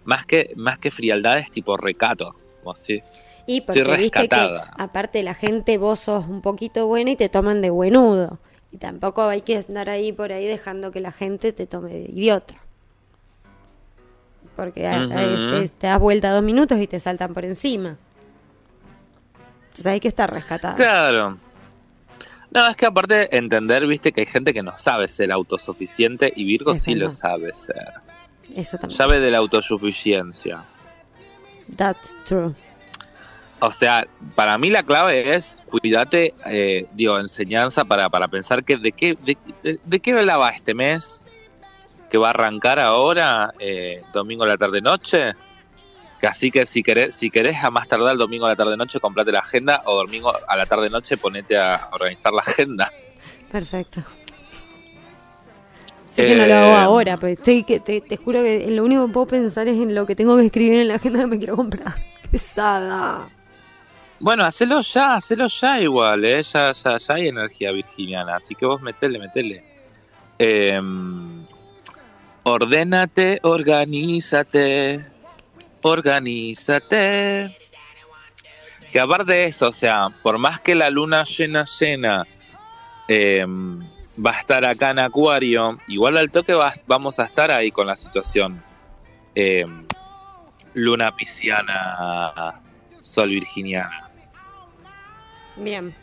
más que, más que frialdad es tipo recato. si- y porque viste que aparte la gente vos sos un poquito buena y te toman de buenudo. Y tampoco hay que andar ahí por ahí dejando que la gente te tome de idiota. Porque a- a- Ujú. te, das vuelta dos minutos y te saltan por encima. Entonces hay que estar rescatado. Claro. No, es que aparte entender, viste, que hay gente que no sabe ser autosuficiente y Virgo sí lo sabe ser. Eso también. Sabe de la autosuficiencia. That's true. O sea, para mí la clave es cuídate, eh, digo, enseñanza para, para pensar que de qué de, de- de qué va este mes que va a arrancar ahora, eh, domingo a la tarde noche. Que así que si querés, si querés a más tardar el domingo a la tarde noche, comprate la agenda o domingo a la tarde noche ponete a organizar la agenda. Perfecto. Sé que no lo hago Eh, ahora, pero estoy que te, te juro que lo único que puedo pensar es en lo que tengo que escribir en la agenda que me quiero comprar. Qué pesada. Bueno, hacelo ya, hacelo ya igual, ¿eh? ya, ya, ya hay energía virginiana, así que vos metele, metele. Eh, ordénate, organízate, organízate. Que aparte de eso, o sea, por más que la luna llena llena eh, va a estar acá en Acuario, igual al toque va- vamos a estar ahí con la situación eh, luna pisciana, sol virginiana. Bien.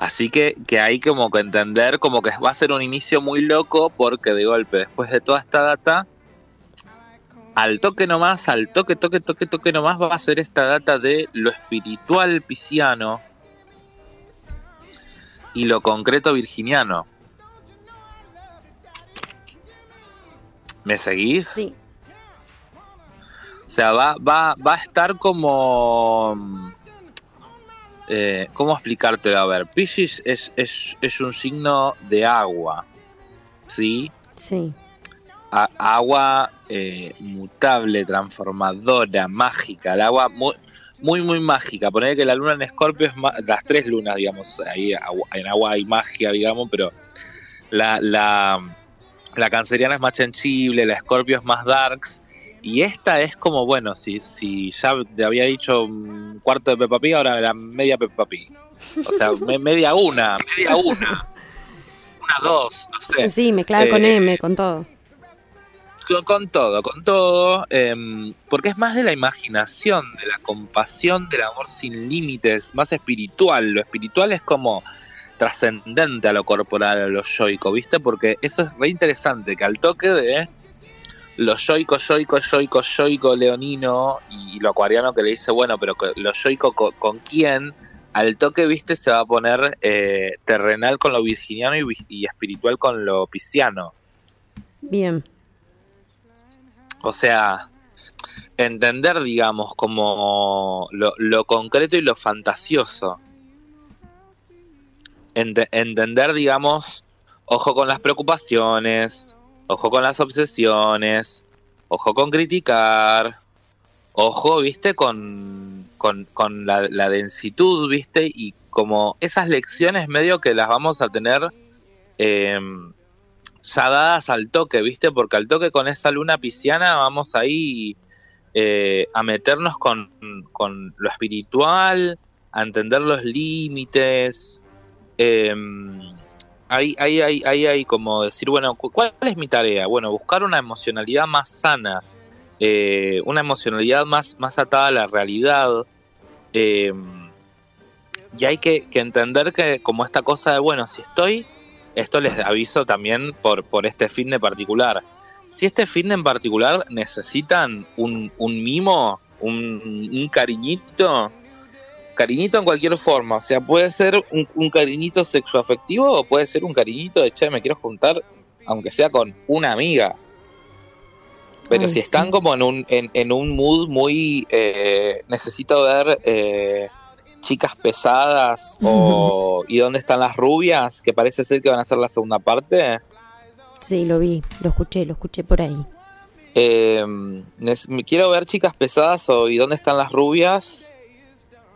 Así que, que hay como que entender como que va a ser un inicio muy loco porque de golpe, después de toda esta data, al toque nomás, al toque, toque, toque, toque nomás va a ser esta data de lo espiritual pisciano y lo concreto virginiano. ¿Me seguís? Sí. O sea, va, va, va a estar como... Eh, ¿Cómo explicártelo? A ver, Pisces es, es, es un signo de agua, ¿sí? Sí. A- agua eh, mutable, transformadora, mágica. El agua muy, muy, muy mágica. Poner que la luna en Escorpio es las tres lunas, digamos. Ahí agua- en agua hay magia, digamos, pero la, la, la canceriana es más sensible, la escorpio es más darks. Y esta es como, bueno, si, si ya te había dicho un cuarto de Peppa Pig, ahora era media Peppa Pig. O sea, me- media una, media una. Una dos, no sé. Sí, mezclada con Eh, M, con todo. Con, con todo, con todo, em, porque es más de la imaginación, de la compasión, del amor sin límites, más espiritual. Lo espiritual es como trascendente a lo corporal, a lo yoico, ¿viste? Porque eso es re interesante, que al toque de lo yoico, yoico, yoico, yoico, leonino y, lo acuariano que le dice, bueno, pero lo yoico con, con quién, al toque, ¿viste? Se va a poner eh, terrenal con lo virginiano y, espiritual con lo pisciano. Bien. O sea, entender, digamos, como lo, lo concreto y lo fantasioso. Ente- entender, digamos, ojo con las preocupaciones, ojo con las obsesiones, ojo con criticar, ojo, viste, con, con, con la, la densitud, viste, y como esas lecciones medio que las vamos a tener eh, ya dadas al toque, ¿viste? Porque al toque con esa luna pisciana vamos ahí eh, a meternos con, con lo espiritual, a entender los límites. eh, ahí, ahí, ahí, ahí hay como decir, bueno, cu- ¿cuál es mi tarea? Bueno, buscar una emocionalidad más sana, eh, una emocionalidad más, más atada a la realidad. eh, y hay que, que entender que como esta cosa de, bueno, si estoy esto les aviso también por, por este fin de particular. Si este fin en particular necesitan un, un mimo, un, un cariñito, cariñito en cualquier forma, o sea, puede ser un, un cariñito sexoafectivo o puede ser un cariñito de, che, me quiero juntar, aunque sea con una amiga. Pero Ay, si están sí. como en un, en, en un mood muy, eh, necesito ver eh, chicas pesadas o y dónde están las rubias, que parece ser que van a ser la segunda parte. Sí, lo vi, lo escuché, lo escuché por ahí. Eh, quiero ver chicas pesadas o y dónde están las rubias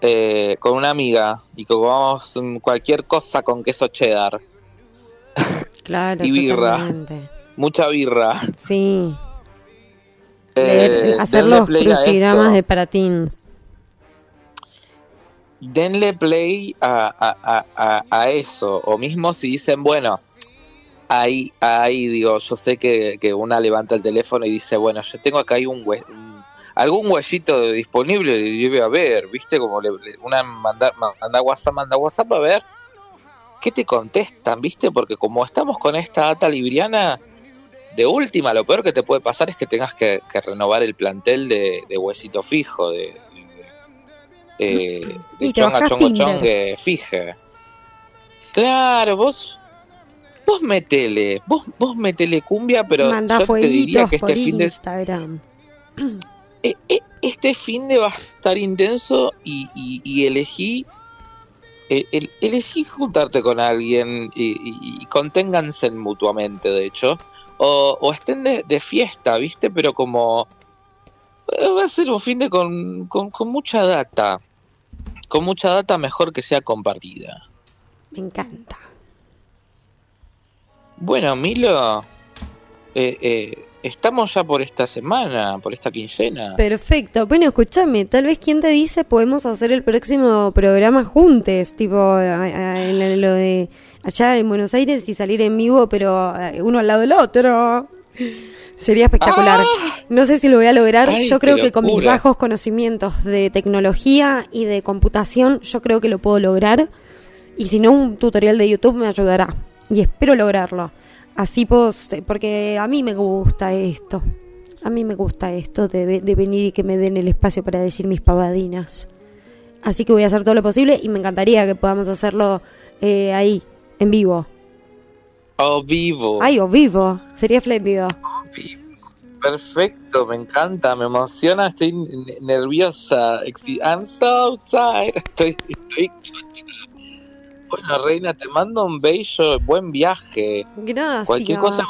eh, con una amiga y comamos cualquier cosa con queso cheddar, Claro, Y birra. totalmente. mucha birra. Sí, Eh, hacer los crucigramas de paratins. denle play a, a- a- a- eso. O mismo si dicen, bueno, ahí, ahí digo, yo sé que, que una levanta el teléfono y dice, bueno, yo tengo acá hue- un- algún huellito disponible debe haber, ¿viste? Como le, una manda, manda WhatsApp, manda WhatsApp a ver. ¿Qué te contestan, viste? Porque como estamos con esta data libriana, de última, lo peor que te puede pasar es que tengas que, que renovar el plantel de, de huesito fijo, de, de- de- eh, chonga, chongo, chongue, fije. Claro, vos, vos metele, vos, vos metele cumbia, pero yo te diría que por este fin de Instagram. e- e- este fin de va a estar intenso y, y- y elegí eh, el- elegí juntarte con alguien y, y- conténganse mutuamente de hecho. O, o estén de, de fiesta viste pero como eh, va a ser un fin de con, con, con mucha data. Con mucha data mejor que sea compartida. Me encanta. bueno Milo eh, eh, estamos ya por esta semana por esta quincena Perfecto. Bueno, escúchame, tal vez quién te dice podemos hacer el próximo programa juntos, tipo a- a- en lo de allá en Buenos Aires y salir en vivo, pero eh, uno al lado del otro. Sería espectacular. No sé si lo voy a lograr. Ay, yo creo que con mis bajos conocimientos de tecnología y de computación, yo creo que lo puedo lograr. Y si no, un tutorial de YouTube me ayudará. Y espero lograrlo. Así puedo, porque a mí me gusta esto. A mí me gusta esto de, ve- de venir y que me den el espacio para decir mis pavadinas. Así que voy a hacer todo lo posible y me encantaría que podamos hacerlo eh, ahí, en vivo. oh vivo Ay, o vivo. Sería espléndido. Perfecto, me encanta, me emociona, estoy nerviosa. I'm so excited. Estoy, estoy. Bueno, Reina, te mando un bello, buen viaje. Gracias. Cualquier cosa,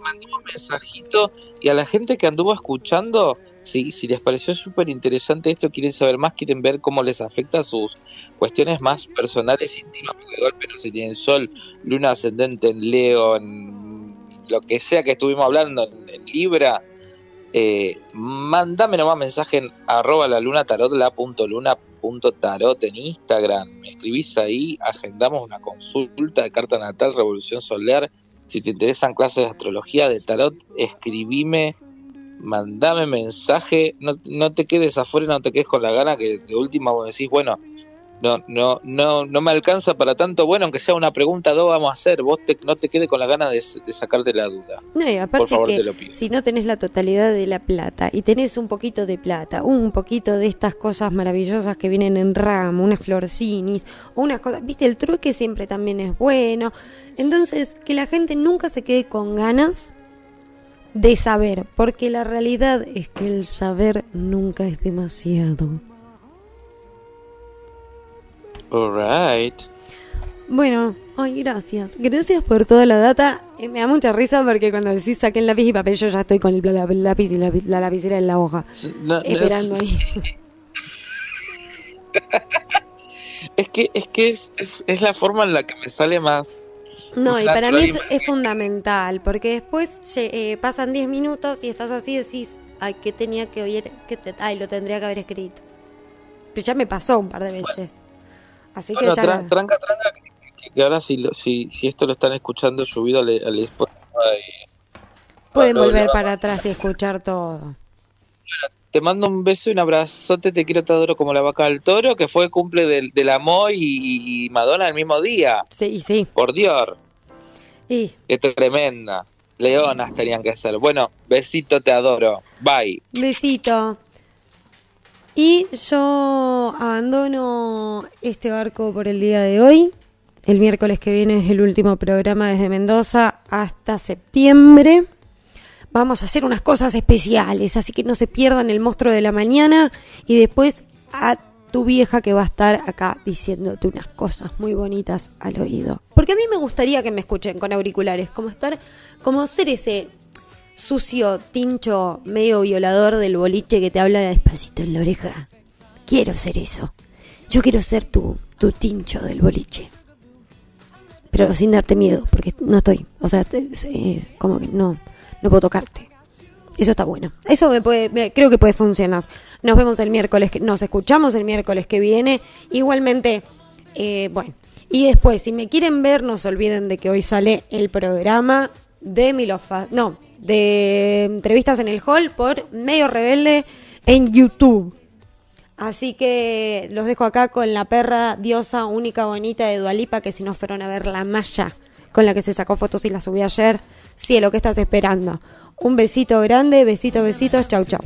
mandó un mensajito y a la gente que anduvo escuchando, si, si les pareció súper interesante esto, quieren saber más, quieren ver cómo les afecta sus cuestiones más personales, íntimas, porque de golpe no se tienen sol, luna ascendente en Leo, en lo que sea que estuvimos hablando en, en Libra, eh, mandame nomás mensaje en arroba la luna tarot, la punto luna punto tarot en Instagram. Me escribís ahí, agendamos una consulta de carta natal, revolución solar. Si te interesan clases de astrología, de tarot, escribime, mandame mensaje. No, no te quedes afuera, no te quedes con la gana que de última vos decís, bueno, no, no, no, no me alcanza para tanto. Bueno, aunque sea una pregunta, dos vamos a hacer. Vos te, no te quedes con la gana de, de sacarte la duda. No, y aparte Por favor, que te lo pido. si no tenés la totalidad de la plata y tenés un poquito de plata, un poquito de estas cosas maravillosas que vienen en ramo, unas florcinis, unas cosas, viste, el trueque siempre también es bueno. Entonces, que la gente nunca se quede con ganas de saber, porque la realidad es que el saber nunca es demasiado. Alright. Bueno, ay, gracias. Gracias por toda la data. Eh, me da mucha risa porque cuando decís saquen lápiz y papel, yo ya estoy con el la- lápiz y la, la lapicera en la hoja, No, no, esperando ahí. Es que, es, que es, es, es la forma en la que me sale más. No, y para mí es, fundamental, porque después eh, pasan 10 minutos y estás así y decís, ay, que tenía que oír, que te- ay, lo tendría que haber escrito. Pero ya me pasó un par de veces. Así que ya... tra- tranca, tranca, que, ahora si, lo- si, si esto lo están escuchando subido al, al Spotify, Pueden volver para atrás y escuchar todo. Te mando un beso y un abrazote, te quiero, te adoro como la vaca del toro, que fue cumple del, del amor y, y- Madonna el mismo día. Sí, sí. Por Dios, Y qué tremenda. Leonas tenían que ser. Bueno, besito, te adoro. Bye. Besito. Y yo abandono este barco por el día de hoy. El miércoles que viene es el último programa desde Mendoza hasta septiembre. Vamos a hacer unas cosas especiales, así que no se pierdan el monstruo de la mañana y después a tu vieja que va a estar acá diciéndote unas cosas muy bonitas al oído. Porque a mí me gustaría que me escuchen con auriculares, como estar, como ser ese sucio, tincho, medio violador del boliche que te habla despacito en la oreja. Quiero ser eso. Yo quiero ser tu, tu tincho del boliche. Pero sin darte miedo, porque no estoy. O sea, como que no, no puedo tocarte. Eso está bueno. Eso me puede, creo que puede funcionar. Nos vemos el miércoles, que, nos escuchamos el miércoles que viene. Igualmente, eh, bueno. Y después, si me quieren ver, no se olviden de que hoy sale el programa de Milofa, no, de entrevistas en el hall por Medio Rebelde en YouTube. Así que los dejo acá con la perra diosa única bonita de Dualipa, que si no fueron a ver la malla con la que se sacó fotos y la subí ayer, cielo, ¿qué estás esperando? Un besito grande, besitos, besitos, chau chau.